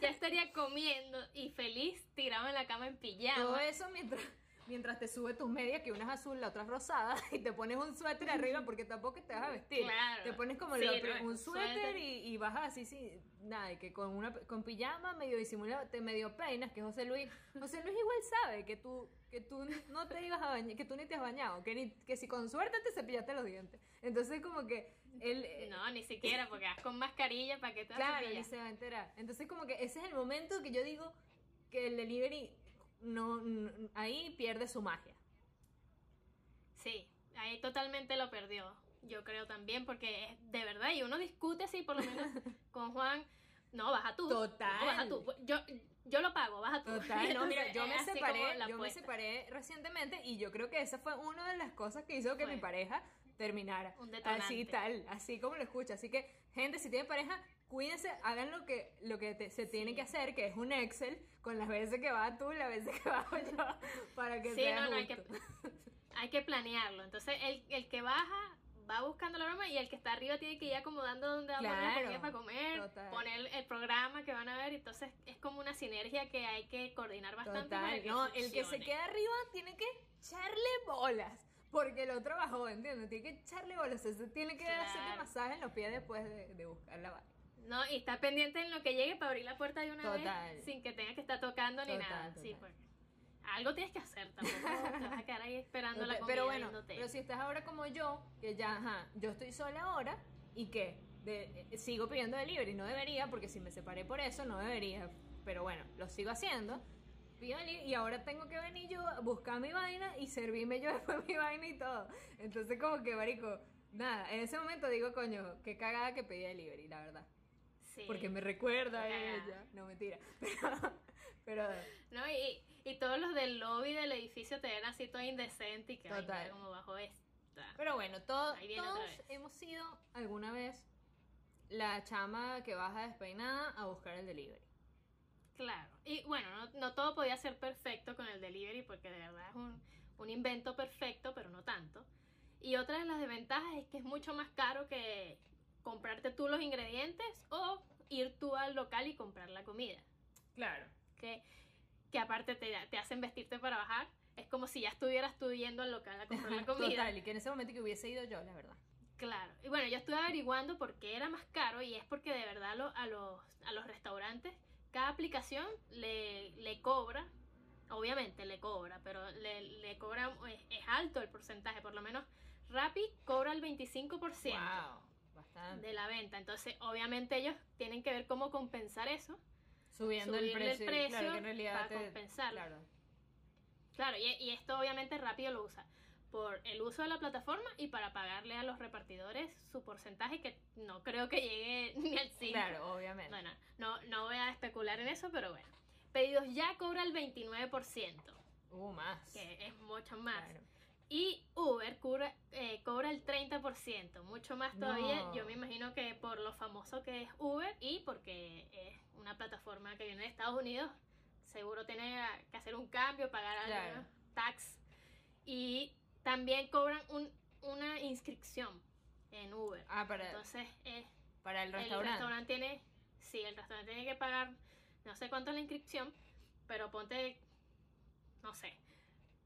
ya estaría comiendo y feliz tirado en la cama en pijama. Todo eso mientras, mientras te sube tus medias, que una es azul, la otra es rosada, y te pones un suéter arriba porque tampoco te vas a vestir. Claro. Te pones como Sí, lo- no, un suéter, suéter. Y, y bajas así, sí, nada, y que con una con pijama medio disimulado, te medio peinas, que José Luis, José Luis igual sabe que tú, que tú no te ibas a bañar, que tú ni te has bañado, que, ni- que si con suerte te cepillaste los dientes. Entonces como que él... eh, No, ni siquiera, porque vas con mascarilla para que te vas Claro, ni se va a enterar. Entonces, como que ese es el momento que yo digo que el delivery no, no- ahí pierde su magia. Sí, ahí totalmente lo perdió. Yo creo también, porque de verdad, y uno discute así, por lo menos con Juan. No, baja tú. Total. No, baja tú. Yo, yo lo pago, baja tú. Total, no, mira, yo me separé, yo me separé recientemente y yo creo que esa fue una de las cosas que hizo que mi pareja terminara. Un detonante. Así tal, así como lo escucha. Así que, gente, si tienen pareja, cuídense, hagan lo que, lo que te- se tiene que hacer, que es un Excel, con las veces que vas tú y las veces que bajo yo, para que Sí, sea no, no, hay que, justo. hay que planearlo. Entonces, el, el que baja, va buscando la broma y el que está arriba tiene que ir acomodando dónde va a poner para comer, total. poner el programa que van a ver, entonces es como una sinergia que hay que coordinar bastante para Total, que no, el que se queda arriba tiene que echarle bolas. Porque el otro bajó, ¿entiendes? Tiene que echarle bolas. Tiene que hacerle Claro. masaje en los pies después de, de buscar la vaina. No, y está pendiente en lo que llegue para abrir la puerta de una Total. vez sin que tenga que estar tocando ni Total, nada. Sí, pues. Algo tienes que hacer tampoco. te vas a quedar ahí esperando la comida. pero bueno, viéndote. pero si estás ahora como yo, que ya, ajá, yo estoy sola ahora y que de- eh, sigo pidiendo delivery, no debería, porque si me separé por eso, no debería, pero bueno, lo sigo haciendo. Pido delivery y ahora tengo que venir yo a buscar mi vaina y servirme yo después mi vaina y todo. Entonces como que, marico, nada, en ese momento digo, coño, qué cagada que pedí delivery, la verdad. Sí. Porque me recuerda a ella. No, mentira. Pero, pero ¿no? Y, y todos los del lobby del edificio te ven así todo indecente y que ay, Total. mira cómo bajo esta. Pero bueno, todo- todos hemos sido alguna vez la chama que baja despeinada a buscar el delivery. Claro. Y bueno, no, no todo podía ser perfecto con el delivery porque de verdad es un, un invento perfecto, pero no tanto. Y otra de las desventajas es que es mucho más caro que comprarte tú los ingredientes o ir tú al local y comprar la comida. Claro. Que, que aparte te, te hacen vestirte para bajar. Es como si ya estuvieras tú yendo al local a comprar la comida. Total, y que en ese momento que hubiese ido yo, la verdad. Claro. Y bueno, yo estuve averiguando por qué era más caro y es porque de verdad lo- a, los, a los restaurantes cada aplicación le, le cobra, obviamente le cobra, pero le, le cobra, es, es alto el porcentaje, por lo menos Rappi cobra el 25% Wow, bastante. de la venta. Entonces, obviamente ellos tienen que ver cómo compensar eso. Subiendo el precio, precio claro que en realidad para te- compensarlo. Claro. Claro, y, y esto obviamente Rápido lo usa por el uso de la plataforma y para pagarle a los repartidores su porcentaje que no creo que llegue ni al 5. Claro, obviamente. Bueno, no, no voy a especular en eso, pero bueno. Pedidos ya cobra el 29%, Uh, más. que es mucho más. Claro. Y Uber cobra, eh, cobra el 30%, mucho más todavía. No. Yo me imagino que por lo famoso que es Uber y porque es una plataforma que viene de Estados Unidos, seguro tiene que hacer un cambio, pagar Claro. algunos tax. Y también cobran un, una inscripción en Uber. Ah, para, Entonces, eh, para el el restaurante. restaurante tiene, sí, el restaurante tiene que pagar, no sé cuánto es la inscripción, pero ponte, no sé,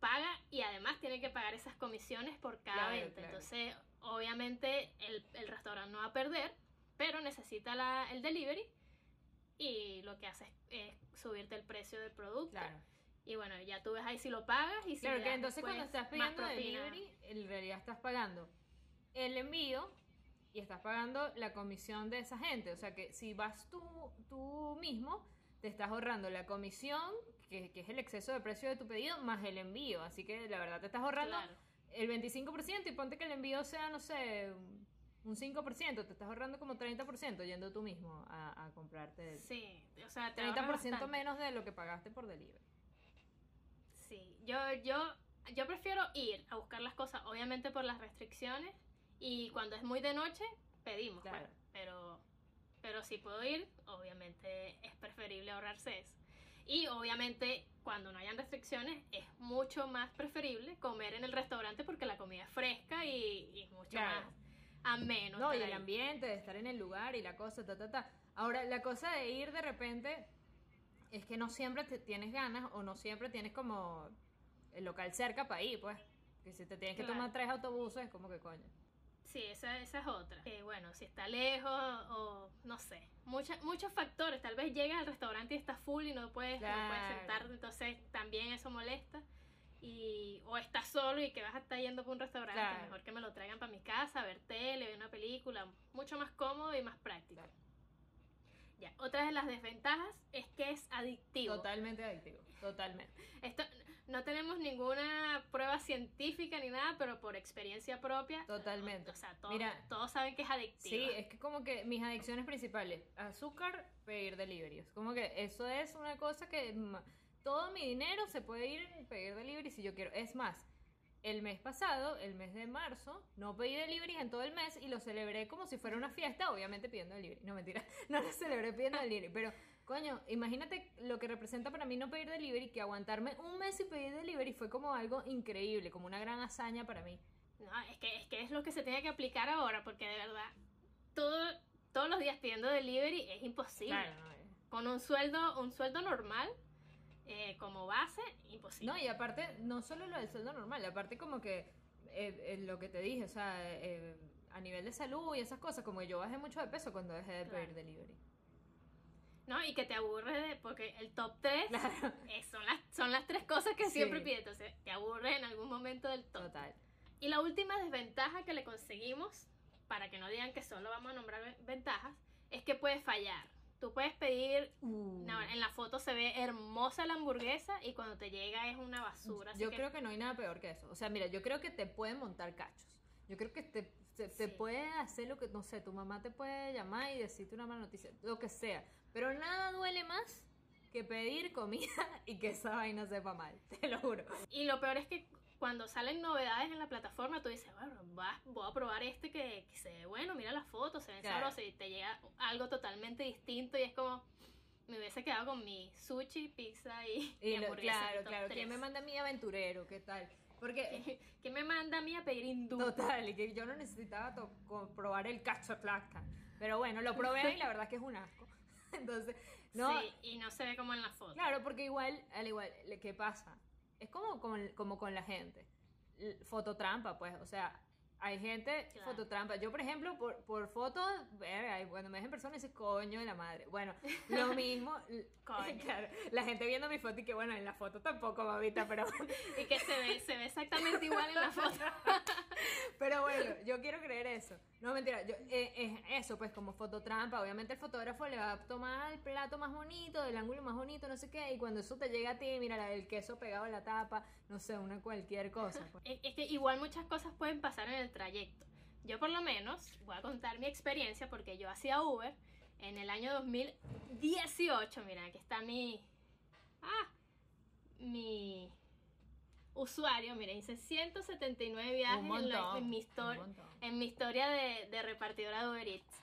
paga y además tiene que pagar esas comisiones por cada Claro, venta. claro. Entonces, obviamente el, el restaurante no va a perder, pero necesita la, el delivery y lo que hace es, es subirte el precio del producto. Claro. Y bueno, ya tú ves ahí si lo pagas y si Claro que entonces cuando estás pidiendo delivery, en realidad estás pagando el envío y estás pagando la comisión de esa gente. O sea que si vas tú, tú mismo, te estás ahorrando la comisión, que, que es el exceso de precio de tu pedido, más el envío. Así que la verdad te estás ahorrando Claro. el 25% y ponte que el envío sea, no sé, un- un 5%, te estás ahorrando como 30% yendo tú mismo a, a comprarte. Sí, o sea, te ahorras 30% bastante. menos de lo que pagaste por delivery. Sí, yo, yo, yo prefiero ir a buscar las cosas, obviamente por las restricciones, y cuando es muy de noche, pedimos, Claro. pues, pero, pero si puedo ir, obviamente es preferible ahorrarse eso. Y obviamente cuando no hayan restricciones es mucho más preferible comer en el restaurante porque la comida es fresca y, y es mucho Claro. más ameno. No, y el ahí. ambiente, de estar en el lugar y la cosa, ta, ta, ta. Ahora, la cosa de ir de repente es que no siempre te tienes ganas o no siempre tienes como el local cerca para ir, pues. Que si te tienes que tomar tres autobuses, es como que coño. Sí, esa, esa es otra. Eh, bueno, si está lejos o no sé, mucha- muchos factores. Tal vez llegas al restaurante y está full y no puedes, no puedes sentarte, entonces también eso molesta. Y, o estás solo y que vas a estar yendo por un restaurante, Claro. mejor que me lo traigan para mi casa, ver tele, ver una película, mucho más cómodo y más práctico. Claro. Ya, otra de las desventajas es que es adictivo. Totalmente adictivo, totalmente. Esto no tenemos ninguna prueba científica ni nada, pero por experiencia propia, Totalmente. o sea, todos, Mira, todos saben que es adictivo. Sí, es que como que mis adicciones principales, azúcar, pedir delivery. Es como que eso es una cosa que todo mi dinero se puede ir en pedir delivery si yo quiero. Es más, el mes pasado, el mes de marzo, no pedí delivery en todo el mes y lo celebré como si fuera una fiesta, obviamente pidiendo delivery. No, mentira, no lo celebré pidiendo delivery, pero coño, imagínate lo que representa para mí no pedir delivery, que aguantarme un mes y pedir delivery fue como algo increíble, como una gran hazaña para mí. No, es que, es que es lo que se tiene que aplicar ahora, porque de verdad, todo, todos los días pidiendo delivery es imposible. Claro, no, eh. Con un sueldo, un sueldo normal, eh, como base, imposible. No, y aparte, no solo lo del sueldo normal, aparte como que eh, eh, lo que te dije, o sea, eh, a nivel de salud y esas cosas, como que yo bajé mucho de peso cuando dejé de pedir delivery. ¿No? Y que te aburre de, porque el top 3 Claro. son, las, son las tres cosas que Sí. siempre pides, entonces te aburre en algún momento del top. Total. Y la última desventaja que le conseguimos, para que no digan que solo vamos a nombrar ve- ventajas, es que puedes fallar. Tú puedes pedir, Uh. no, en la foto se ve hermosa la hamburguesa y cuando te llega es una basura. así Yo que- creo que no hay nada peor que eso. O sea, mira, yo creo que te pueden montar cachos. Yo creo que te, te, te Sí. puede hacer lo que, no sé, tu mamá te puede llamar y decirte una mala noticia, lo que sea. Pero nada duele más que pedir comida y que esa vaina sepa mal, te lo juro. Y lo peor es que cuando salen novedades en la plataforma, tú dices, bueno, va- voy a probar este que, que se ve bueno, mira las fotos, se ven Claro. sabrosas y te llega algo totalmente distinto y es como, me hubiese quedado con mi sushi, pizza y, Y y lo- claro, top claro. ¿Quién me manda a mí aventurero? ¿Qué tal? Porque, ¿Qué- ¿Qué me manda a mí a pedir hindú? total, y que yo no necesitaba probar el cacho. Pero bueno, lo probé y la verdad es que es un asco. Entonces, no, Sí, y no se ve como en la foto. Claro, porque igual, al igual, ¿qué pasa? Es como con, como con la gente. Fototrampa, pues, o sea, hay gente Claro. fototrampa. Yo, por ejemplo, por, por foto, verga, y cuando me ves en persona, dices, coño de la madre. Bueno, lo mismo, Coño. claro, la gente viendo mi foto y que, bueno, en la foto tampoco, mamita, pero, Y que se ve, se ve exactamente igual en la foto. pero bueno, yo quiero creer eso. No, mentira, eh, es eso, pues, como fototrampa. Obviamente el fotógrafo le va a tomar el plato más bonito, el ángulo más bonito, no sé qué, y cuando eso te llega a ti, mira, el queso pegado a la tapa, no sé, una cualquier cosa. pues. Es es que igual muchas cosas pueden pasar en el trayecto. Yo por lo menos voy a contar mi experiencia porque yo hacía Uber en el año 2018. Mira, aquí está mi... Ah, mi usuario. Mira, hice 179 viajes Un en, la- montón, en mi, montón. en mi historia de, de repartidora de Uber Eats.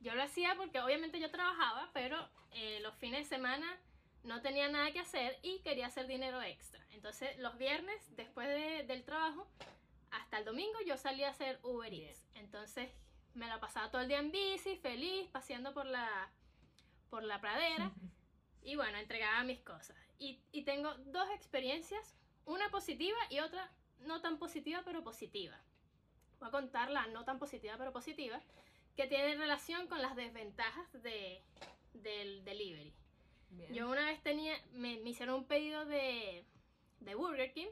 Yo lo hacía porque obviamente yo trabajaba, pero eh, los fines de semana no tenía nada que hacer y quería hacer dinero extra. Entonces los viernes, después de- del trabajo, hasta el domingo yo salía a hacer Uber Bien. Eats. Entonces me la pasaba todo el día en bici, feliz, paseando por la, por la pradera. Y bueno, entregaba mis cosas. Y, y tengo dos experiencias, una positiva y otra no tan positiva, pero positiva. Voy a contar la no tan positiva, pero positiva, que tiene relación con las desventajas de, del delivery. Bien. Yo una vez tenía, me, me hicieron un pedido de, de Burger King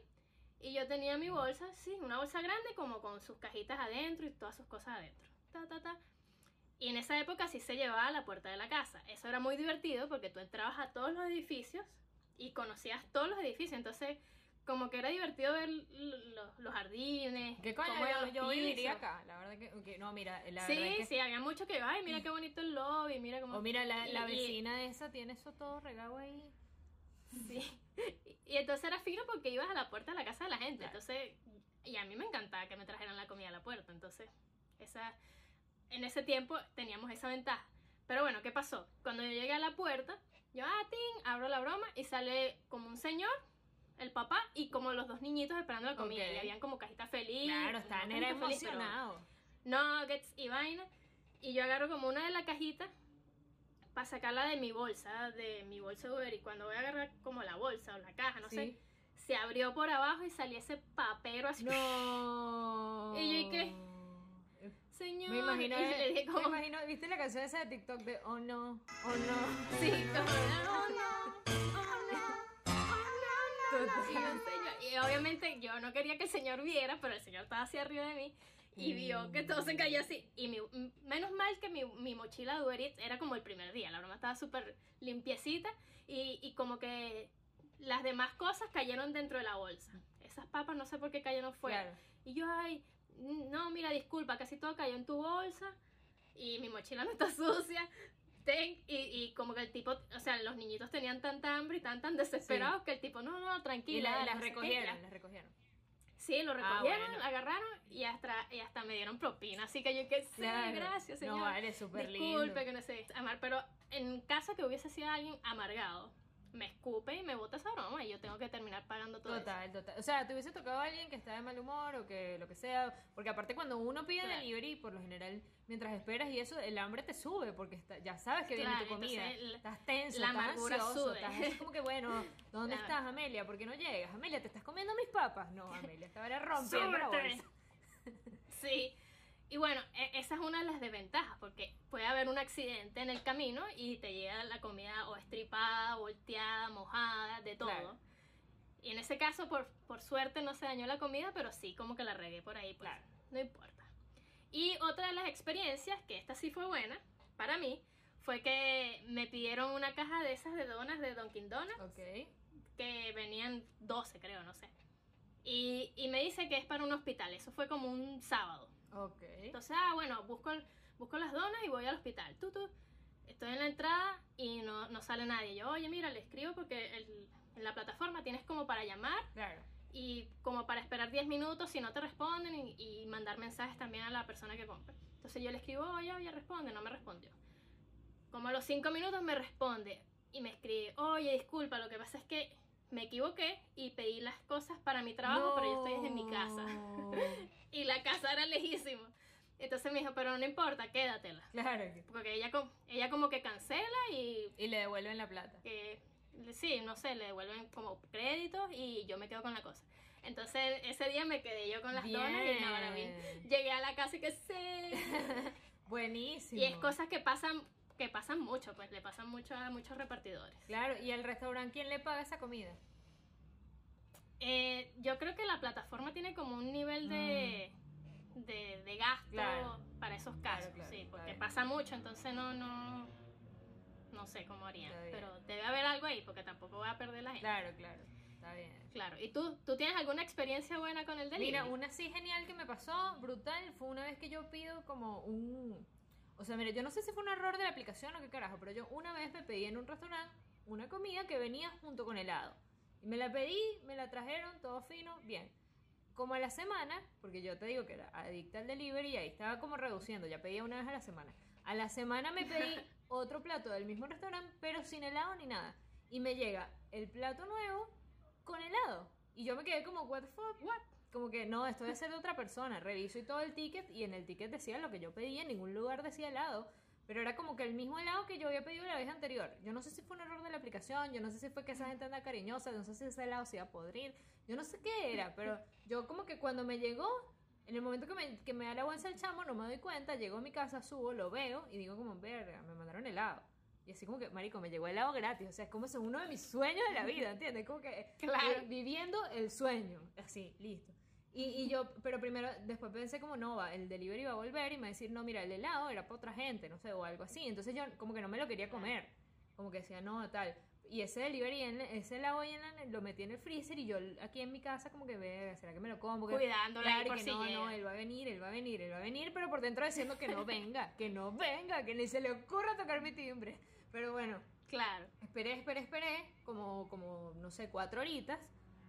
y yo tenía mi bolsa, sí, una bolsa grande como con sus cajitas adentro y todas sus cosas adentro. Ta, ta, ta. Y en esa época sí se llevaba a la puerta de la casa. Eso era muy divertido porque tú entrabas a todos los edificios y conocías todos los edificios. Entonces, como que era divertido ver los, los jardines. ¿Qué coño? Yo, yo viviría acá, la verdad que, ok, no, mira, la Sí, verdad que... sí, había mucho que, ay, mira qué bonito el lobby, mira cómo... O mira, la, la y- y- vecina esa tiene eso todo regado ahí. Sí. Y entonces era fino porque ibas a la puerta de la casa de la gente. Claro. Entonces, y a mí me encantaba que me trajeran la comida a la puerta. Entonces, esa, en ese tiempo teníamos esa ventaja. Pero bueno, ¿qué pasó? Cuando yo llegué a la puerta, yo, ah, tin, abro la broma y sale como un señor, el papá y como los dos niñitos esperando la comida. Y habían como cajita feliz. Claro, estaban era emocionados. nuggets y vaina. Y yo agarro como una de la cajita para sacarla de mi bolsa, de mi bolsa de Uber. Y cuando voy a agarrar como la bolsa o la caja, no sé, se abrió por abajo y salía ese papero así. No. ¿Y yo y qué? Señor. Me imagino, y le dije me como, imagino, ¿viste la canción esa de TikTok de Oh no, oh no? sí, como, oh no, oh no. Y, "Señor", y obviamente yo no quería que el señor viera, pero el señor estaba así arriba de mí y vio que todo se cayó así. Y mi- menos mal que mi, mi mochila de Uber Eats era como el primer día, la broma estaba súper limpiecita y, y como que las demás cosas cayeron dentro de la bolsa. Esas papas no sé por qué cayeron fuera. Claro. Y yo, ay, no, mira, disculpa, casi todo cayó en tu bolsa y mi mochila no está sucia. Y, y como que el tipo, o sea, los niñitos tenían tanta hambre y tan tan desesperados que el tipo, no, no, Y tranquila. la- no las recogieron, las recogieron. Sí, lo Ah, recogieron, bueno. agarraron y hasta, y hasta me dieron propina. Así que yo que sí, Claro. gracias, señor. No, vale, súper lindo. Disculpe que no sé amar, pero en caso que hubiese sido alguien amargado, me escupe y me bota esa broma y yo tengo que terminar pagando todo eso. Total, total. O sea, te hubiese tocado a alguien que está de mal humor o que lo que sea. Porque aparte cuando uno pide Claro. delivery, por lo general, mientras esperas y eso, el hambre te sube porque está- ya sabes que viene Claro, tu comida. entonces, estás tenso, la estás ansioso, sube. estás así como que, bueno, ¿dónde Claro. estás, Amelia? ¿Por qué no llegas? Amelia, ¿te estás comiendo mis papas? No, Amelia, estaba rompiendo la bolsa. Sí. Y bueno, e- esa es una de las desventajas, porque puede haber un accidente en el camino y te llega la comida o estripada, volteada, mojada, de todo. Claro. Y en ese caso, por, por suerte, no se dañó la comida, pero sí como que la regué por ahí, pues Claro. no importa. Y otra de las experiencias, que esta sí fue buena para mí, fue que me pidieron una caja de esas de donas de Dunkin' Donuts Ok. que venían 12, creo, no sé. Y, y me dice que es para un hospital. Eso fue como un sábado. Ok. Entonces, ah, bueno, busco, el- busco las donas y voy al hospital. Tú, tú. Estoy en la entrada y no, no sale nadie. Yo, oye, mira, le escribo porque el- en la plataforma tienes como para llamar Claro. y como para esperar 10 minutos si no te responden y, y mandar mensajes también a la persona que compra. Entonces yo le escribo, oye, oye, responde, no me respondió. Como a los 5 minutos me responde y me escribe, oye, disculpa, lo que pasa es que me equivoqué y pedí las cosas para mi trabajo, pero yo estoy desde mi casa. No. Y la casa era lejísimo. Entonces me dijo, pero no importa, quédatela. Claro. que- Porque ella, ella como que cancela y Y le devuelven la plata. que sí, no sé, le devuelven como créditos y yo me quedo con la cosa. Entonces ese día me quedé yo con las donas y no, bien. Bien. Llegué a la casa y que sí. Buenísimo. Y es cosas que pasan que pasan mucho, pues le pasan mucho a muchos repartidores. Claro, y al restaurante, ¿quién le paga esa comida? Eh, yo creo que la plataforma tiene como un nivel de, de, de gasto Mm. Claro. para esos casos, claro, sí, porque pasa mucho, entonces no, no, no sé cómo harían, pero debe haber algo ahí, porque tampoco voy a perder la gente. Claro, claro. Está bien. Claro, ¿y tú, tú tienes alguna experiencia buena con el delivery? Mira, una así genial que me pasó, brutal, fue una vez que yo pido como un... O sea, mira, yo no sé si fue un error de la aplicación o qué carajo, pero yo una vez me pedí en un restaurante una comida que venía junto con helado. Y me la pedí, me la trajeron, todo fino, bien. Como a la semana, porque yo te digo que era adicta al delivery y ahí estaba como reduciendo, ya pedía una vez a la semana. A la semana me pedí otro plato del mismo restaurante, pero sin helado ni nada. Y me llega el plato nuevo con helado. Y yo me quedé como, what the fuck? What? Como que no, esto debe ser de otra persona. Reviso y todo el ticket y en el ticket decía lo que yo pedía, en ningún lugar decía helado. Pero era como que el mismo helado que yo había pedido la vez anterior. Yo no sé si fue un error de la aplicación, yo no sé si fue que esa gente anda cariñosa, no sé si ese helado se iba a podrir, yo no sé qué era, pero yo como que cuando me llegó, en el momento que me, que me da la bolsa el chamo, no me doy cuenta, llego a mi casa, subo, lo veo y digo como, verga, me mandaron helado. Y así como que, marico, me llegó helado gratis, o sea, es como eso es uno de mis sueños de la vida, ¿entiendes? Como que Claro. eh, viviendo el sueño, así, listo. Y, y yo, pero primero, después pensé como, no, va, el delivery va a volver y me va a decir, no, mira, el helado era para otra gente, no sé, o algo así. Entonces yo como que no me lo quería comer, como que decía, no, tal. Y ese delivery, en- ese helado en la- lo metí en el freezer y yo aquí en mi casa como que, ve, ¿será que me lo como? Ahí Claro, que si no, llega. no, él va a venir, él va a venir, él va a venir, pero por dentro diciendo que no venga, que no venga, que ni se le ocurra tocar mi timbre. Pero bueno, Claro. Esperé, esperé, esperé, como, como, no sé, cuatro horitas.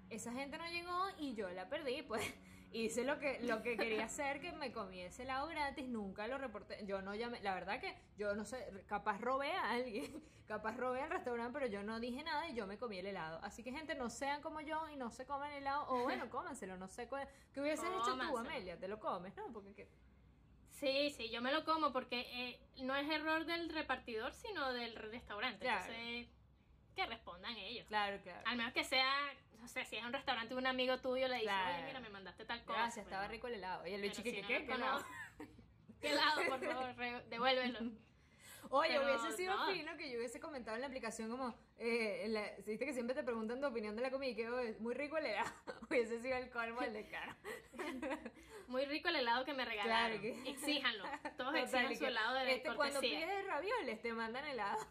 Esa gente no llegó y yo la perdí, pues. Hice lo que, lo que quería hacer, que me comí ese helado gratis, nunca lo reporté. Yo no llamé, la verdad que yo no sé, capaz robé a alguien, capaz robé al restaurante, pero yo no dije nada y yo me comí el helado. Así que, gente, no sean como yo y no se coman el helado, o bueno, cómanselo, no sé cuál. ¿Qué hubieses hecho tú. Amelia? ¿Te lo comes? No, porque que- Sí, sí, yo me lo como porque eh, no es error del repartidor, sino del restaurante. Claro. Entonces, que respondan ellos. Claro, claro. Al menos que sea, sé, si es un restaurante un amigo tuyo, le dices, Claro. oye, mira, me mandaste tal cosa. Gracias, pero- estaba rico el helado. Y el pero bicho que, si ¿qué? no ¿Qué? lo ¿Qué helado? ¿Qué helado, por favor? Devuélvelo. Oye, Pero hubiese sido no. fino que yo hubiese comentado en la aplicación como, eh, la- viste que siempre te preguntan tu opinión de la comida y que "Oh, es muy rico el helado. hubiese sido el colmo el de cara. Muy rico el helado que me regalaron. Claro que- Exíjanlo. Todos Total, exijan su helado de este, cuando cortesía. pides ravioles te mandan helado.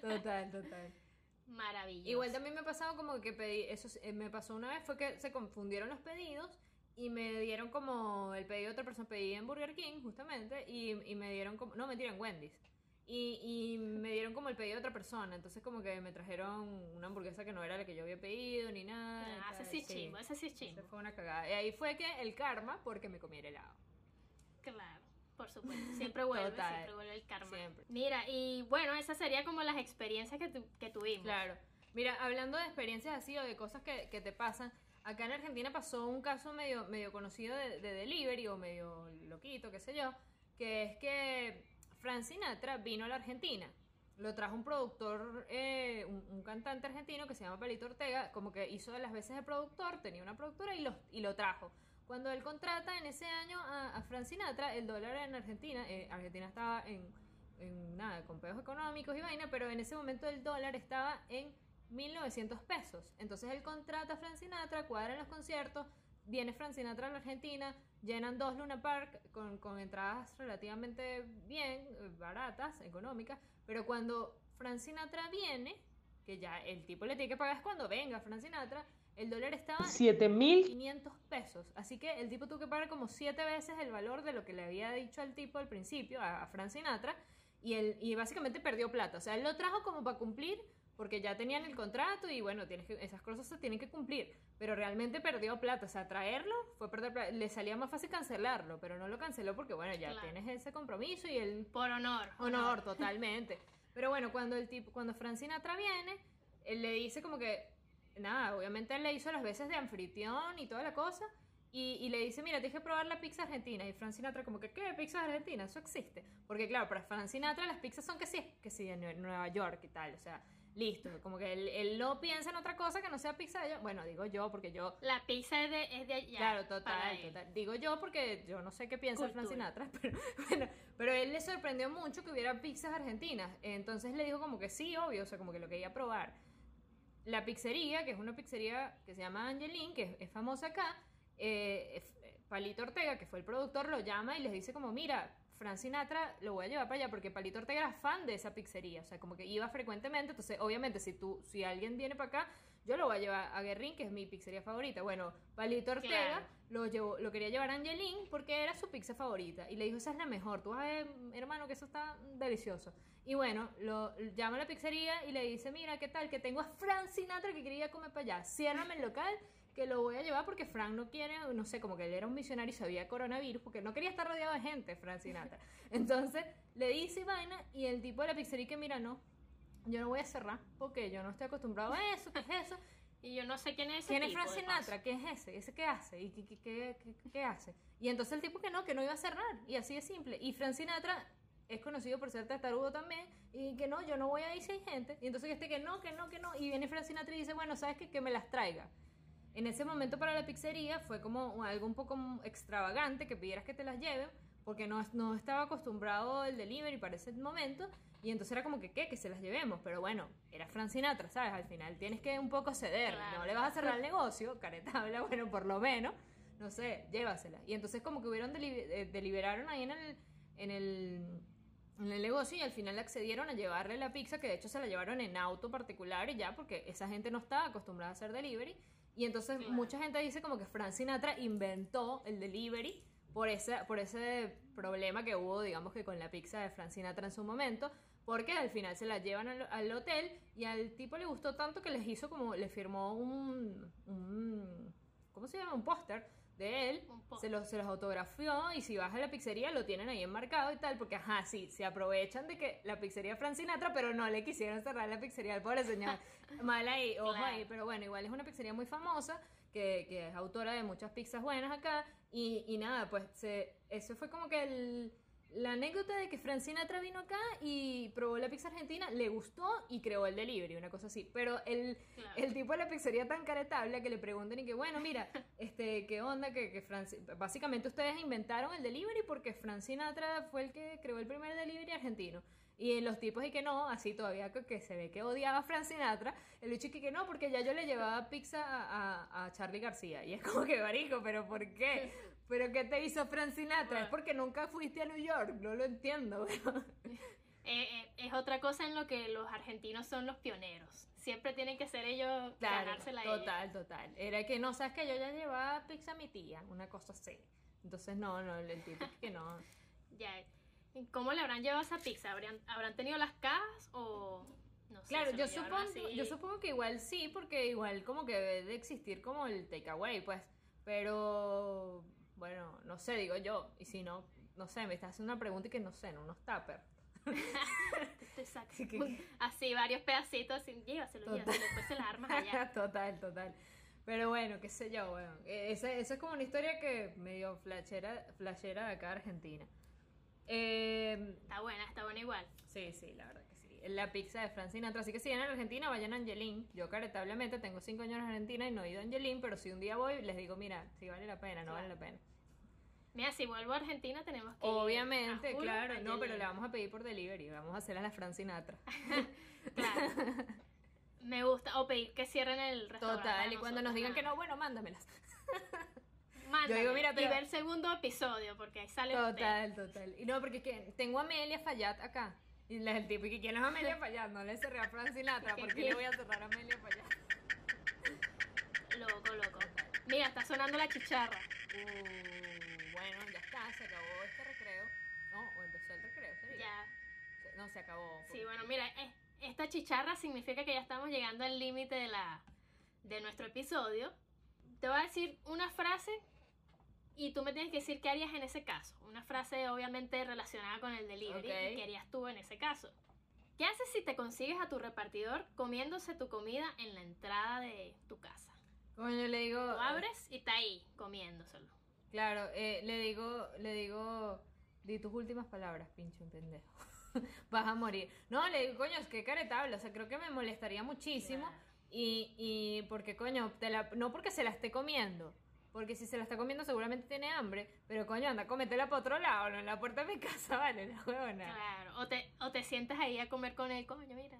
total, total. Maravilloso. Igual también me ha pasado como que pedí, eso sí, eh, me pasó una vez fue que se confundieron los pedidos y me dieron como el pedido de otra persona, pedí en Burger King justamente y, y me dieron como, no, mentira, en Wendy's. Y, y me dieron como el pedido de otra persona, entonces como que me trajeron una hamburguesa que no era la que yo había pedido ni nada. Ah, ese sí es chimbo, ese sí es chimbo. fue una cagada. Y ahí fue que el karma porque me comí el helado. Claro. Por supuesto, siempre vuelve, Total. siempre vuelve el karma. Siempre. Mira, y bueno, esas serían como las experiencias que, tu- que tuvimos. Claro. Mira, hablando de experiencias así o de cosas que, que te pasan, acá en Argentina pasó un caso medio, medio conocido de, de delivery o medio loquito, qué sé yo, que es que Frank Sinatra vino a la Argentina. Lo trajo un productor, eh, un, un cantante argentino que se llama Palito Ortega, como que hizo de las veces de productor, tenía una productora y lo, y lo trajo. Cuando él contrata en ese año a, a Frank Sinatra, el dólar en Argentina, eh, Argentina estaba en, en nada, con pedos económicos y vaina, pero en ese momento el dólar estaba en 1900 pesos. Entonces él contrata a Frank Sinatra, cuadran los conciertos, viene Frank Sinatra a la Argentina, llenan dos Luna Park con, con entradas relativamente bien, eh, baratas, económicas, pero cuando Frank Sinatra viene, que ya el tipo le tiene que pagar es cuando venga Frank Sinatra, el dólar estaba en 7000 500 pesos. Así que el tipo tuvo que pagar como siete veces el valor de lo que le había dicho al tipo al principio, a, a Frank Sinatra, y, él, y básicamente perdió plata. O sea, él lo trajo como para cumplir, porque ya tenían el contrato y bueno, tienes que, esas cosas se tienen que cumplir. Pero realmente perdió plata. O sea, traerlo fue perder plata. Le salía más fácil cancelarlo, pero no lo canceló porque bueno, ya Claro. tienes ese compromiso y él Por honor. honor, totalmente. Pero bueno, cuando el tipo, cuando Frank Sinatra viene, él le dice como que, nada, obviamente él le hizo las veces de anfitrión y toda la cosa, y, y le dice, mira, tienes que probar la pizza argentina. Y Frank Sinatra como que, ¿qué? ¿Pizza argentina? Eso existe. Porque claro, para Frank Sinatra las pizzas son que sí, que sí, en Nue- Nueva York y tal, o sea, listo. Como que él, él no piensa en otra cosa que no sea pizza de allá. Bueno, digo yo, porque yo... La pizza es de, es de allá. Claro, total, total. Digo yo porque yo no sé qué piensa Frank Cultura. Sinatra, pero bueno, pero él le sorprendió mucho que hubiera pizzas argentinas. Entonces le dijo como que sí, obvio, o sea, como que lo quería probar. La pizzería, que es una pizzería que se llama Angelín, que es, famosa acá, eh, eh, Palito Ortega, que fue el productor, lo llama y les dice como, mira, Frank Sinatra lo voy a llevar para allá porque Palito Ortega era fan de esa pizzería, o sea, como que iba frecuentemente, entonces obviamente si tú, si alguien viene para acá, yo lo voy a llevar a Guerrín, que es mi pizzería favorita. Bueno, Palito Ortega Claro. lo, llevó, lo quería llevar a Angelín porque era su pizza favorita. Y le dijo, esa es la mejor. Tú vas a ver, hermano, que eso está delicioso. Y bueno, lo llama a la pizzería y le dice, mira, ¿qué tal? Que tengo a Frank Sinatra que quería comer para allá. Ciérrame el local que lo voy a llevar porque Frank no quiere, no sé, como que él era un misionario y sabía coronavirus porque no quería estar rodeado de gente, Frank Sinatra. Entonces le dice vaina y el tipo de la pizzería que mira, no, yo no voy a cerrar porque yo no estoy acostumbrado a eso, ¿qué es eso? Y yo no sé quién es ese ¿Quién es Frank Sinatra? ¿Qué es ese? ¿Ese qué hace? ¿Y qué, qué, qué- qué- hace? Y entonces el tipo que no, que no iba a cerrar. Y así de simple. Y Frank Sinatra es conocido por ser testarudo también. Y que no, yo no voy a ir si hay gente. Y entonces este que no, que no, que no. Y viene Frank Sinatra y dice, bueno, ¿sabes qué? Que me las traiga. En ese momento para la pizzería fue como algo un poco extravagante que pidieras que te las lleven. Porque no, no estaba acostumbrado el delivery para ese momento. Y entonces era como que, ¿qué? Que se las llevemos. Pero bueno, era Frank Sinatra, ¿sabes? Al final tienes que un poco ceder. Claro. No le vas a cerrar el negocio, caretabla, bueno, por lo menos. No sé, llévasela. Y entonces como que hubieron eh, deliberaron ahí en el, en el en el negocio y al final accedieron a llevarle la pizza, que de hecho se la llevaron en auto particular y ya, porque esa gente no estaba acostumbrada a hacer delivery. Y entonces Claro. mucha gente dice como que Frank Sinatra inventó el delivery por ese, por ese problema que hubo, digamos que con la pizza de Frank Sinatra en su momento, porque al final se la llevan al, al hotel y al tipo le gustó tanto que les hizo como, le firmó un, un ¿cómo se llama? Un póster de él, se los, se los autografió y si vas a la pizzería lo tienen ahí enmarcado y tal, porque ajá, sí, se aprovechan de que la pizzería Frank Sinatra, pero no le quisieron cerrar la pizzería al pobre señor. Mal ahí, ojo Claro. ahí, pero bueno, igual es una pizzería muy famosa, que, que es autora de muchas pizzas buenas acá, y, y nada, pues se, eso fue como que el, la anécdota de que Frank Sinatra vino acá y probó la pizza argentina, le gustó y creó el delivery, una cosa así, pero el, Claro. el tipo de la pizzería tan caretable que le pregunten y que, bueno, mira, este, ¿qué onda? Que, que básicamente ustedes inventaron el delivery porque Frank Sinatra fue el que creó el primer delivery argentino. Y los tipos y que no, así todavía que, se ve que odiaba a Frank Sinatra, el bicho que, que no, porque ya yo le llevaba pizza a, a, a Charlie García. Y es como que, marico, ¿pero por qué? ¿Pero qué te hizo Frank Sinatra? Es porque nunca fuiste a New York, no lo entiendo. Eh, eh, es otra cosa en lo que los argentinos son los pioneros. Siempre tienen que ser ellos Claro, ganársela a ellos. total, total. Era que no, sabes que yo ya llevaba pizza a mi tía, una cosa así. Entonces, no, no, el tipo que no. Ya. ¿Y ¿Cómo le habrán llevado esa pizza? ¿Habrán, ¿Habrán tenido las cajas o no sé? Claro, yo supongo, yo supongo que igual sí, porque igual como que debe de existir como el takeaway, pues. Pero, bueno, no sé, digo yo. Y si no, no sé, me estás haciendo una pregunta y que no sé, en unos. Sí, que- Así, varios pedacitos, así, llévaselo, Total. llévaselo, después se las armas allá. total, total. Pero bueno, qué sé yo. Eh, Esa, esa es como una historia que medio flashera, flashera de acá de Argentina. Eh, Está buena, está buena igual. sí, sí, la verdad que sí. La pizza de Frank Sinatra. Así que si vienen a Argentina, vayan a Angelín. Yo caritablemente tengo cinco años en Argentina y no he ido a Angelín, pero si un día voy, les digo, mira, si vale la pena, no vale la pena. Mira, si vuelvo a Argentina tenemos que ir Obviamente, a full claro, no, pero le vamos a pedir por delivery, vamos a hacer a la Frank Sinatra. Claro. Me gusta, o pedir que cierren el restaurante. Total, y cuando nos digan que nada. no, bueno, mándamelas. Mándame, Yo digo, mira, y pero- ver el segundo episodio, porque ahí sale usted. Total, total. Y no, porque que tengo a Amelia Fallat acá. Y le- el tipo, ¿y que quién es Amelia Fallat? No le cerré a Frank Sinatra, ¿por qué le voy a cerrar a Amelia Fallat? Loco, loco. Mira, está sonando la chicharra. Uh, bueno, ya está, se acabó este recreo. No, o empezó el recreo, sería. Ya. No, se acabó. Sí, bueno, mira, eh, esta chicharra significa que ya estamos llegando al límite de la de nuestro episodio. Te voy a decir una frase y tú me tienes que decir qué harías en ese caso. Una frase obviamente relacionada con el delivery Ok. y qué harías tú en ese caso. ¿Qué haces si te consigues a tu repartidor comiéndose tu comida en la entrada de tu casa? Coño, le digo. Lo abres y está ahí comiéndoselo. Claro, eh, le digo, le digo, di tus últimas palabras, pinche un pendejo. Vas a morir. No, le digo, coño, es que caretable, o sea, creo que me molestaría muchísimo. Claro. Y, y porque, coño, te la- no porque se la esté comiendo, porque si se la está comiendo seguramente tiene hambre, pero coño, anda, cómetela para otro lado, no en la puerta de mi casa, vale, la huevona. Claro. O te, o te sientas ahí a comer con él, coño, mira.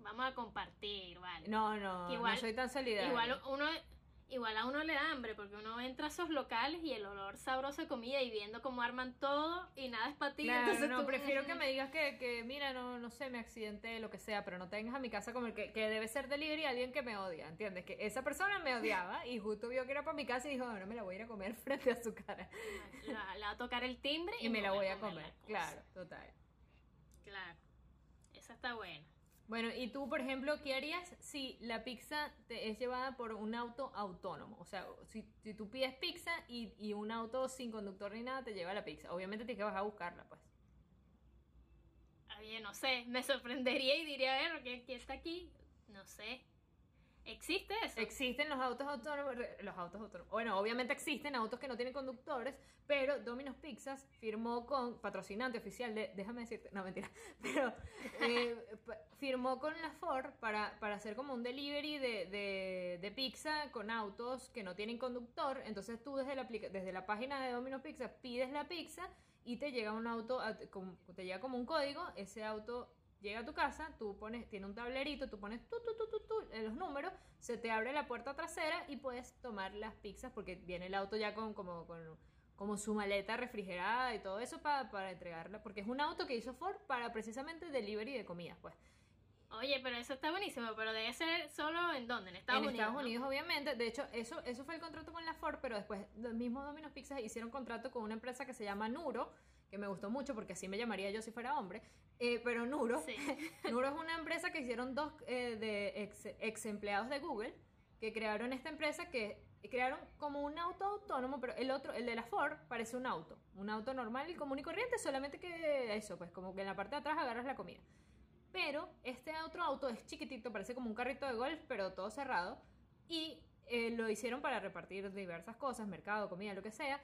Vamos a compartir, vale. No, no, Igual- no soy tan solidaria. Igual uno, igual a uno le da hambre porque uno entra a esos locales y el olor sabroso de comida y viendo cómo arman todo y nada es para ti. Claro, entonces no, tú- prefiero que me digas que, que, mira, no, no sé, me accidenté, lo que sea, pero no tengas a mi casa como el que, que debe ser delivery alguien que me odia, ¿entiendes? Que esa persona me odiaba y justo vio que era para mi casa y dijo, no me la voy a ir a comer frente a su cara. La, la va a tocar el timbre y, Y me la voy a comer claro, total. Claro. Esa está buena. Bueno, y tú, por ejemplo, ¿qué harías si la pizza te es llevada por un auto autónomo? O sea, si, si tú pides pizza y, un auto sin conductor ni nada te lleva la pizza. Obviamente tienes que bajar a buscarla, pues. Oye, no sé, me sorprendería y diría, a ver, ¿qué, qué está aquí? No sé. ¿Existe eso? Existen los autos autónomos, los autos autónomos. Bueno, obviamente existen autos que no tienen conductores, pero Domino's Pizzas firmó con patrocinante oficial de, déjame decirte, no mentira, pero eh, firmó con la Ford para, para hacer como un delivery de, de, de pizza con autos que no tienen conductor. Entonces tú desde la, desde la página de Domino's Pizza pides la pizza y te llega un auto, te llega como un código, ese auto llega a tu casa, tú pones, tiene un tablerito, tú pones tu, tu, tu, tu, tu, en los números, se te abre la puerta trasera y puedes tomar las pizzas porque viene el auto ya con como, con, como su maleta refrigerada y todo eso para, para entregarla, porque es un auto que hizo Ford para precisamente delivery de comidas, pues. Oye, pero eso está buenísimo, pero debe ser solo en dónde, en Estados en Unidos. Estados ¿no? Unidos, obviamente. De hecho, eso, eso fue el contrato con la Ford, pero después los mismos Domino's Pizza hicieron contrato con una empresa que se llama Nuro, que me gustó mucho porque así me llamaría yo si fuera hombre. Eh, pero Nuro, Sí. Nuro es una empresa que hicieron dos eh, de ex, ex empleados de Google que crearon esta empresa que crearon como un auto autónomo, pero el otro, el de la Ford, parece un auto, un auto normal y común y corriente, solamente que eso, pues como que en la parte de atrás agarras la comida. Pero este otro auto es chiquitito, parece como un carrito de golf, pero todo cerrado. Y eh, lo hicieron para repartir diversas cosas, mercado, comida, lo que sea.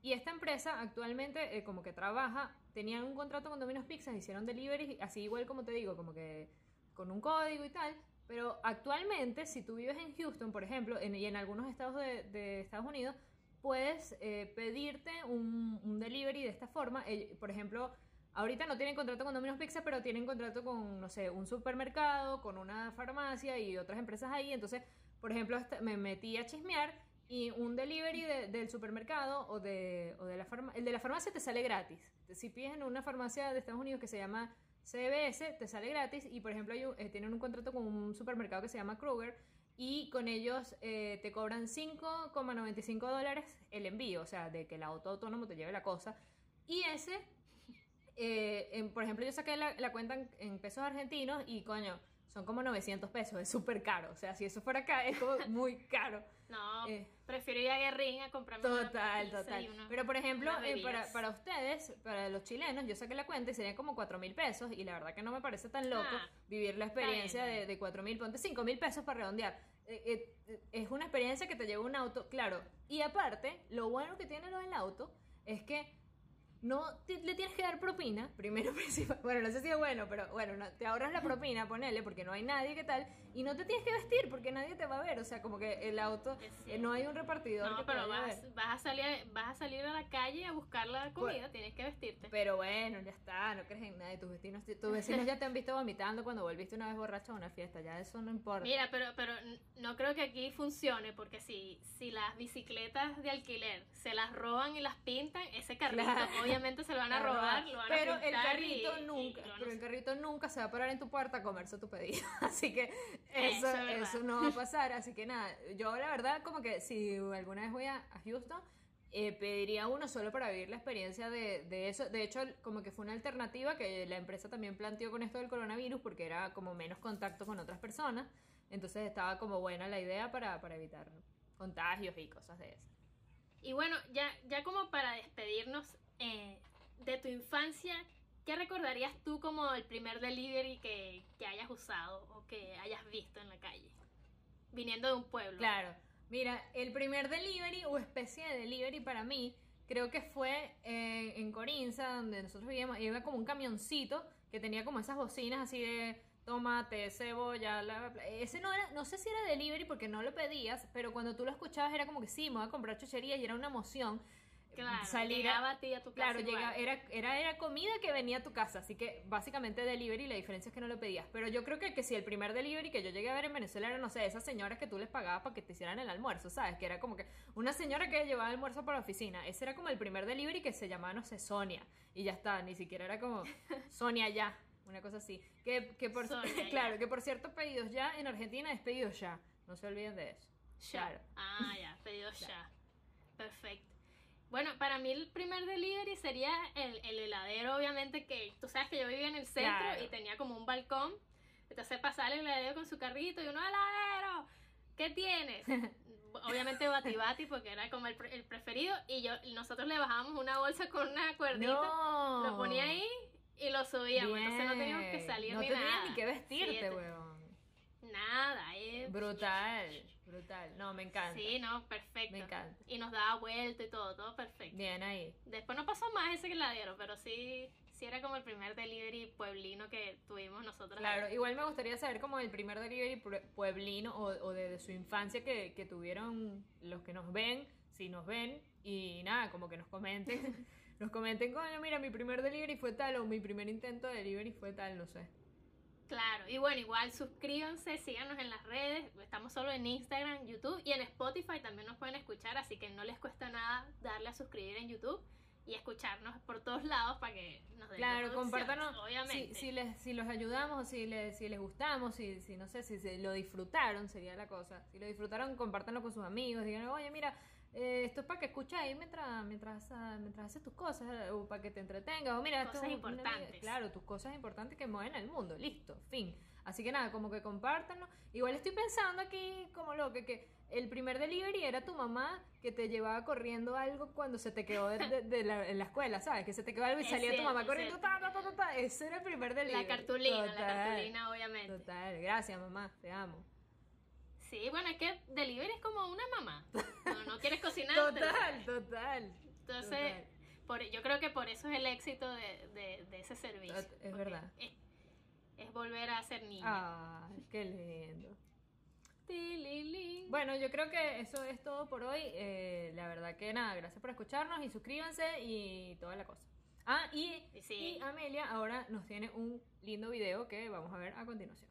Y esta empresa actualmente eh, como que trabaja, tenían un contrato con Domino's Pizzas, hicieron delivery, así igual como te digo, como que con un código y tal. Pero actualmente, si tú vives en Houston, por ejemplo, y en algunos estados de, Estados Unidos, puedes eh, pedirte un, delivery de esta forma. Por ejemplo, ahorita no tienen contrato con Domino's Pizza, pero tienen contrato con, no sé, un supermercado, con una farmacia y otras empresas ahí. Entonces, por ejemplo, me metí a chismear y un delivery de- del supermercado o de, o de la farmacia, el de la farmacia te sale gratis. Si pides en una farmacia de Estados Unidos que se llama CBS, te sale gratis y, por ejemplo, eh, tienen un contrato con un supermercado que se llama Kruger y con ellos eh, te cobran 5,95 dólares el envío, o sea, de que el auto autónomo te lleve la cosa. Y ese, eh, en- por ejemplo, yo saqué la, la cuenta en, en pesos argentinos y, coño, son como 900 pesos, es súper caro. O sea, si eso fuera acá, es como muy caro. No, Eh. prefiero ir a Guerrín a comprarme una Total, pizza total. y unos- Pero por ejemplo, eh, para, para ustedes, para los chilenos, yo saqué la cuenta y serían como 4 mil pesos. Y la verdad que no me parece tan loco Ah, vivir la bien, experiencia está de, bien. de 4 mil, ponte 5 mil pesos para redondear. Eh, eh, eh, es una experiencia que te lleva un auto, claro. Y aparte, lo bueno que tiene lo del auto es que no te- le tienes que dar propina, primero principal. Bueno, no sé si es bueno, pero bueno, no, te ahorras la propina, ponele, porque no hay nadie que tal. Y no te tienes que vestir porque nadie te va a ver. O sea, como que el auto, eh, no hay un repartidor No, que te pero vaya a vas, ver. vas, a salir, vas a salir a la calle a buscar la comida, tienes que vestirte. Pero bueno, ya está, no crees en nadie. Tus vecinos, tus vecinos ya te han visto vomitando cuando volviste una vez borracho a una fiesta. Ya eso no importa. Mira, pero, pero no creo que aquí funcione, porque si, si las bicicletas de alquiler se las roban y las pintan, ese carrito Claro. Obviamente se lo van a robar, lo van pero a el carrito y- y nunca, a pero el carrito nunca se va a parar en tu puerta a comerse tu pedido. Así que eso, Eso eso no va a pasar. Así que nada, yo la verdad como que si alguna vez voy a, a Houston, eh, pediría uno solo para vivir la experiencia de, de eso. De hecho, como que fue una alternativa que la empresa también planteó con esto del coronavirus porque era como menos contacto con otras personas. Entonces estaba como buena la idea para, para evitar contagios y cosas de esas. Y bueno, ya, ya como para despedirnos eh, de tu infancia, ¿qué recordarías tú como el primer delivery que, que hayas usado o que hayas visto en la calle? Viniendo de un pueblo. Claro, mira, el primer delivery o especie de delivery para mí, creo que fue eh, en Corinza, donde nosotros vivíamos, iba como un camioncito que tenía como esas bocinas así de tomate, cebolla, bla, bla. Ese no era, no sé si era delivery porque no lo pedías, pero cuando tú lo escuchabas era como que sí, me voy a comprar chuchería y era una emoción. Claro, salir a- llegaba a ti a tu casa. Claro, igual. llega, era, era, era comida que venía a tu casa, así que básicamente delivery, la diferencia es que no lo pedías. Pero yo creo que, que si el primer delivery que yo llegué a ver en Venezuela era, no sé, esas señoras que tú les pagabas para que te hicieran el almuerzo, ¿sabes? Que era como que una señora que llevaba almuerzo para la oficina. Ese era como el primer delivery que se llamaba, no sé, Sonia. Y ya está, ni siquiera era como Sonia ya, una cosa así. Que, que por, Sonia ya. claro, que por cierto, pedidos ya en Argentina es pedidos ya. No se olviden de eso. Ya. Claro. Ah, ya, pedido ya. Perfecto. Bueno, para mí el primer delivery sería el, el heladero, obviamente, que tú sabes que yo vivía en el centro Claro. y tenía como un balcón. Entonces pasaba el heladero con su carrito y uno, heladero, ¿qué tienes? obviamente Bati Bati porque era como el, pre- el preferido y yo nosotros le bajábamos una bolsa con una cuerdita, No. lo ponía ahí y lo subíamos. Entonces no teníamos que salir no ni tenías nada. ni que vestirte, Sí, weón. Nada, eh. Brutal, brutal. No, me encanta. Sí, no, perfecto. Me encanta. Y nos daba vuelta y todo, todo perfecto. Bien ahí. Después no pasó más ese heladero, pero sí, sí era como el primer delivery pueblino que tuvimos nosotros. Claro, igual me gustaría saber como el primer delivery pue- pueblino o, o de, de su infancia que, que tuvieron los que nos ven, si nos ven, y nada, como que nos comenten. nos comenten, coño, mira, mi primer delivery fue tal o mi primer intento de delivery fue tal, no sé. Claro, y bueno, igual suscríbanse, síganos en las redes, estamos solo en Instagram, YouTube y en Spotify también nos pueden escuchar, así que no les cuesta nada darle a suscribir en YouTube y escucharnos por todos lados para que nos den Claro, compártanos obviamente. Si, si, les, si los ayudamos, si les, si les gustamos, si, si no sé, si se lo disfrutaron, sería la cosa. Si lo disfrutaron, compártanlo con sus amigos, digan, oye, mira, eh, esto es para que escuches ahí mientras, mientras, ah, mientras haces tus cosas, eh, o para que te entretengas, o mira, Cosas importantes. claro, tus cosas importantes que mueven al mundo, listo, fin. Así que nada, como que compártanlo. Igual estoy pensando aquí, como lo que, que el primer delivery era tu mamá que te llevaba corriendo algo cuando se te quedó de, de- de la, en la escuela, ¿sabes? Que se te quedó algo y Es salía tu mamá corriendo, ta, ta, ta, ta. Ese era el primer delivery. La cartulina, la cartulina, obviamente. Total, gracias mamá, te amo. Sí, bueno, es que delivery es como una mamá. No, no quieres cocinar. Total, total. Entonces, total. por, yo creo que por eso es el éxito de, de- de ese servicio. Es verdad. Es, es volver a ser niña. Ay, qué lindo. Bueno, yo creo que eso es todo por hoy. Eh, la verdad que nada, gracias por escucharnos y suscríbanse y toda la cosa. Ah, y, Y sí. y Amelia ahora nos tiene un lindo video que vamos a ver a continuación.